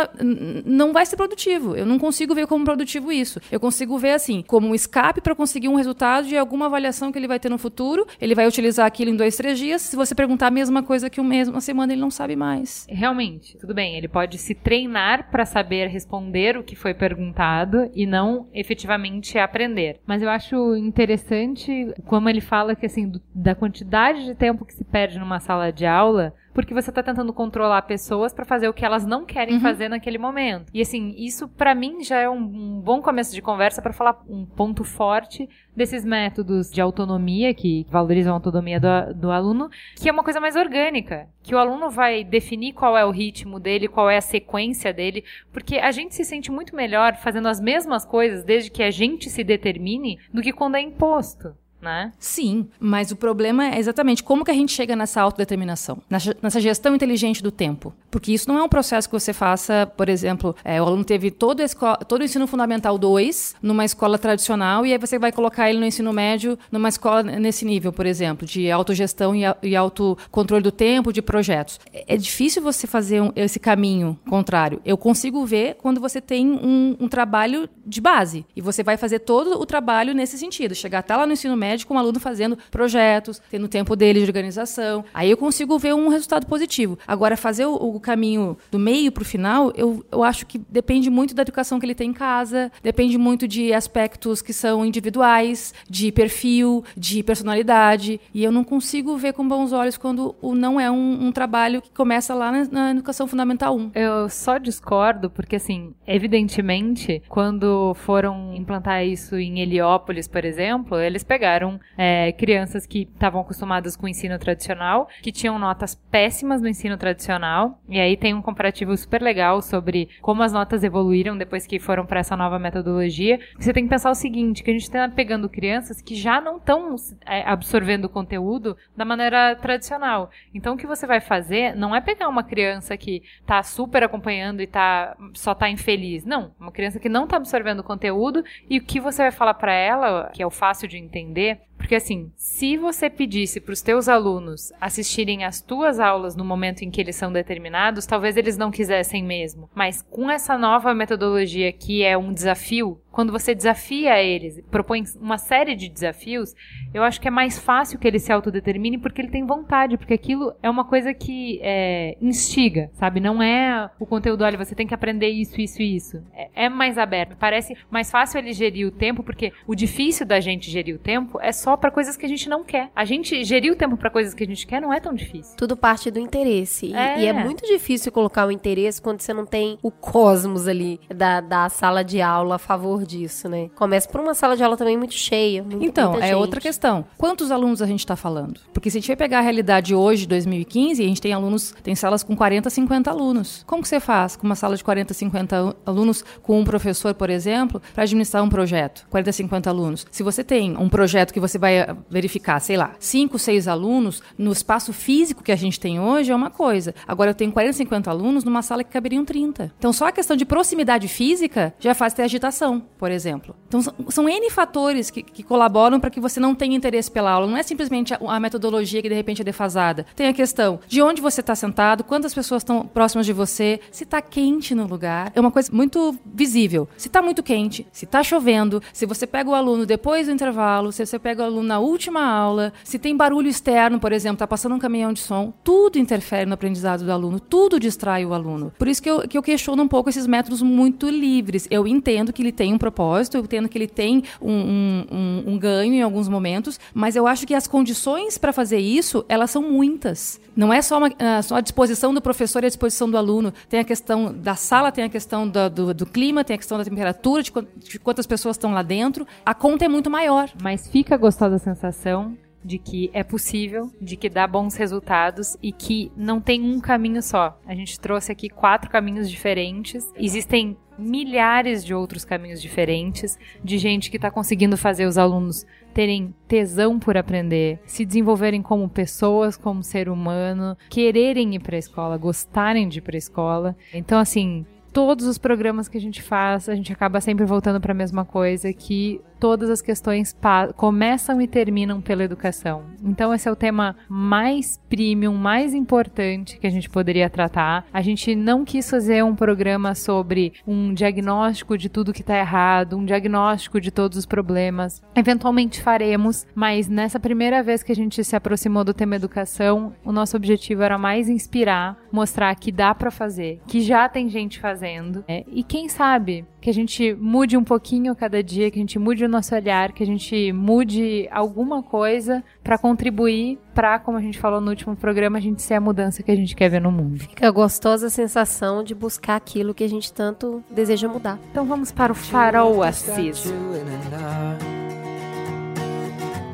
não vai ser produtivo. Eu não consigo ver como produtivo isso. Eu consigo ver assim, como um escape para conseguir um resultado de alguma avaliação que ele vai ter no futuro. Ele vai utilizar aquilo em dois, três dias. Se você perguntar a mesma coisa que um mês, uma semana, ele não sabe mais. Realmente, tudo bem, ele pode se treinar para saber responder o que foi perguntado e não efetivamente aprender. Mas eu acho interessante como ele fala que assim, do- da quantidade de tempo que se perde numa sala de aula, porque você tá tentando controlar pessoas para fazer o que elas não querem fazer naquele momento. E assim, isso para mim já é um, um bom começo de conversa para falar um ponto forte desses métodos de autonomia que valorizam a autonomia do, do aluno, que é uma coisa mais orgânica, que o aluno vai definir qual é o ritmo dele, qual é a sequência dele, porque a gente se sente muito melhor fazendo as mesmas coisas desde que a gente se determine do que quando é imposto. Né? Sim, mas o problema é exatamente como que a gente chega nessa autodeterminação, nessa gestão inteligente do tempo. Porque isso não é um processo que você faça, por exemplo, é, o aluno teve todo, a esco- todo o ensino fundamental 2 numa escola tradicional e aí você vai colocar ele no ensino médio numa escola nesse nível, por exemplo, de autogestão e, e autocontrole do tempo, de projetos. É, é difícil você fazer um- esse caminho contrário. Eu consigo ver quando você tem um, um trabalho de base e você vai fazer todo o trabalho nesse sentido, chegar até lá no ensino médio com o aluno fazendo projetos, tendo tempo dele de organização. Aí eu consigo ver um resultado positivo. Agora, fazer o, o caminho do meio para o final, eu, eu acho que depende muito da educação que ele tem em casa, depende muito de aspectos que são individuais, de perfil, de personalidade. E eu não consigo ver com bons olhos quando o não é um, um trabalho que começa lá na, na educação fundamental 1. Eu só discordo porque, assim, evidentemente, quando foram implantar isso em Heliópolis, por exemplo, eles pegaram é, crianças que estavam acostumadas com o ensino tradicional, que tinham notas péssimas no ensino tradicional, e aí tem um comparativo super legal sobre como as notas evoluíram depois que foram para essa nova metodologia. Você tem que pensar o seguinte, que a gente está pegando crianças que já não estão absorvendo o conteúdo da maneira tradicional. Então, o que você vai fazer não é pegar uma criança que está super acompanhando e tá, só está infeliz. Não, uma criança que não está absorvendo o conteúdo e o que você vai falar para ela, que é o fácil de entender, porque assim, se você pedisse para os teus alunos assistirem às tuas aulas no momento em que eles são determinados, talvez eles não quisessem mesmo. Mas com essa nova metodologia que é um desafio quando você desafia eles, propõe uma série de desafios, eu acho que é mais fácil que ele se autodetermine porque ele tem vontade, porque aquilo é uma coisa que é, instiga, sabe? Não é o conteúdo, olha, você tem que aprender isso, isso e isso. É, é mais aberto. Parece mais fácil ele gerir o tempo, porque o difícil da gente gerir o tempo é só para coisas que a gente não quer. A gente gerir o tempo para coisas que a gente quer não é tão difícil. Tudo parte do interesse. E- É. E é muito difícil colocar o interesse quando você não tem o cosmos ali da, da sala de aula a favor disso, né? Começa por uma sala de aula também muito cheia. Então, muita é gente. outra questão. Quantos alunos a gente está falando? Porque se a gente vai pegar a realidade hoje, 2015, a gente tem alunos, tem salas com 40, 50 alunos. Como que você faz com uma sala de 40, 50 alu- alunos, com um professor, por exemplo, para administrar um projeto? 40, 50 alunos. Se você tem um projeto que você vai eh, verificar, sei lá, 5, 6 alunos, no espaço físico que a gente tem hoje é uma coisa. Agora eu tenho 40, 50 alunos numa sala que caberiam 30. Então só a questão de proximidade física já faz ter agitação, por exemplo. Então são, N fatores que, que colaboram para que você não tenha interesse pela aula. Não é simplesmente a, a metodologia que de repente é defasada. Tem a questão de onde você está sentado, quantas pessoas estão próximas de você, se está quente no lugar. É uma coisa muito visível. Se está muito quente, se está chovendo, se você pega o aluno depois do intervalo, se você pega o aluno na última aula, se tem barulho externo, por exemplo, está passando um caminhão de som, tudo interfere no aprendizado do aluno, tudo distrai o aluno. Por isso que eu, que eu questiono um pouco esses métodos muito livres. Eu entendo que ele tem um propósito, eu entendo que ele tem um, um- um- ganho em alguns momentos, mas eu acho que as condições para fazer isso, elas são muitas. Não é só, uma, ah, só a disposição do professor e a disposição do aluno. Tem a questão da sala, tem a questão da- do, do clima, tem a questão da temperatura, de, de quantas pessoas estão lá dentro. A conta é muito maior. Mas fica a gostosa sensação de que é possível, de que dá bons resultados e que não tem um caminho só. A gente trouxe aqui quatro caminhos diferentes. Existem milhares de outros caminhos diferentes de gente que está conseguindo fazer os alunos terem tesão por aprender, se desenvolverem como pessoas, como ser humano, quererem ir para a escola, gostarem de ir para a escola. Então, assim, todos os programas que a gente faz, a gente acaba sempre voltando para a mesma coisa, que todas as questões começam e terminam pela educação. Então esse é o tema mais premium, mais importante que a gente poderia tratar. A gente não quis fazer um programa sobre um diagnóstico de tudo que está errado, um diagnóstico de todos os problemas. Eventualmente faremos, mas nessa primeira vez que a gente se aproximou do tema educação, o nosso objetivo era mais inspirar, mostrar que dá para fazer, que já tem gente fazendo, né? e quem sabe que a gente mude um pouquinho cada dia, que a gente mude o nosso olhar, que a gente mude alguma coisa para contribuir para, como a gente falou no último programa, a gente ser a mudança que a gente quer ver no mundo. Fica a gostosa sensação de buscar aquilo que a gente tanto deseja mudar. Então vamos para o farol Assis.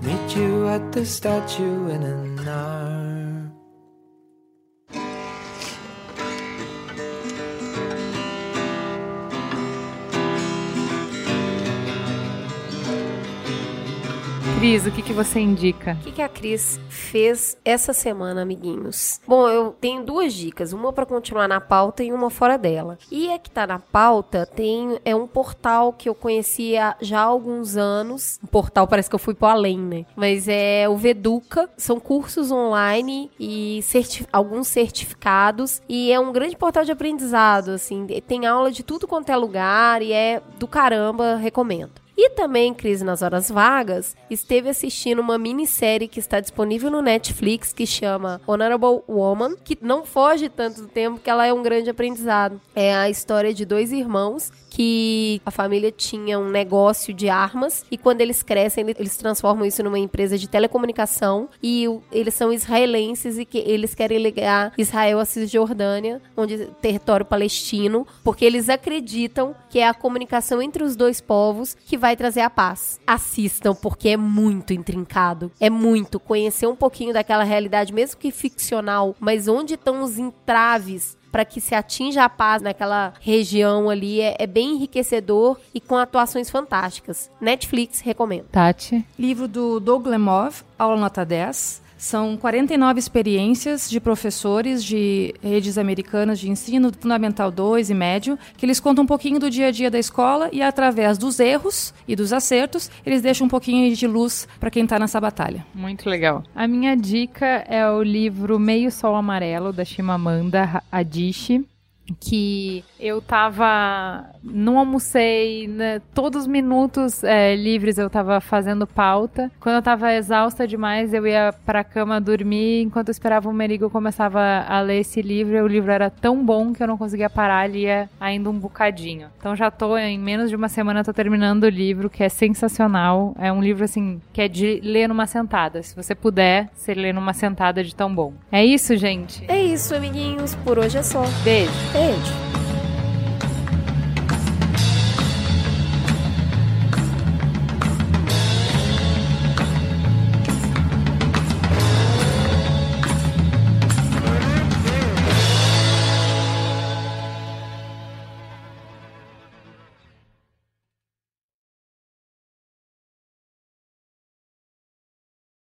Meet you at the statue in an hour. Cris, o que, que você indica? O que, que a Cris fez essa semana, amiguinhos? Bom, eu tenho duas dicas, uma para continuar na pauta e uma fora dela. E a que tá na pauta tem é um portal que eu conhecia já há alguns anos. Um portal parece que eu fui pro além, né? Mas é o Veduca, são cursos online e certi- alguns certificados e é um grande portal de aprendizado, assim, tem aula de tudo quanto é lugar e é do caramba, recomendo. E também, Cris, nas horas vagas, esteve assistindo uma minissérie que está disponível no Netflix que chama Honorable Woman, que não foge tanto do tempo que ela é um grande aprendizado. É a história de dois irmãos que a família tinha um negócio de armas e quando eles crescem, ele- eles transformam isso numa empresa de telecomunicação e eles são israelenses e que eles querem ligar Israel à Cisjordânia, onde território palestino, porque eles acreditam que é a comunicação entre os dois povos que vai trazer a paz. Assistam porque é muito intrincado, é muito conhecer um pouquinho daquela realidade mesmo que ficcional, mas onde estão os entraves para que se atinja a paz naquela região ali é, é bem enriquecedor e com atuações fantásticas. Netflix recomendo. Tati. Livro do Doug Lemov, Aula Nota 10. São 49 experiências de professores de redes americanas de ensino fundamental 2 e médio, que eles contam um pouquinho do dia a dia da escola e através dos erros e dos acertos, eles deixam um pouquinho de luz para quem está nessa batalha. Muito legal. A minha dica é o livro Meio Sol Amarelo, da Chimamanda Adichie. Que eu tava. Não almocei, né, todos os minutos é, livres eu tava fazendo pauta. Quando eu tava exausta demais, eu ia pra cama dormir. Enquanto eu esperava o Merigo, eu começava a ler esse livro. E o livro era tão bom que eu não conseguia parar, lia ainda um bocadinho. Então já tô, em menos de uma semana, tô terminando o livro, que é sensacional. É um livro, assim, que é de ler numa sentada. Se você puder, você lê numa sentada de tão bom. É isso, gente. É isso, amiguinhos. Por hoje é só. Beijo. edge.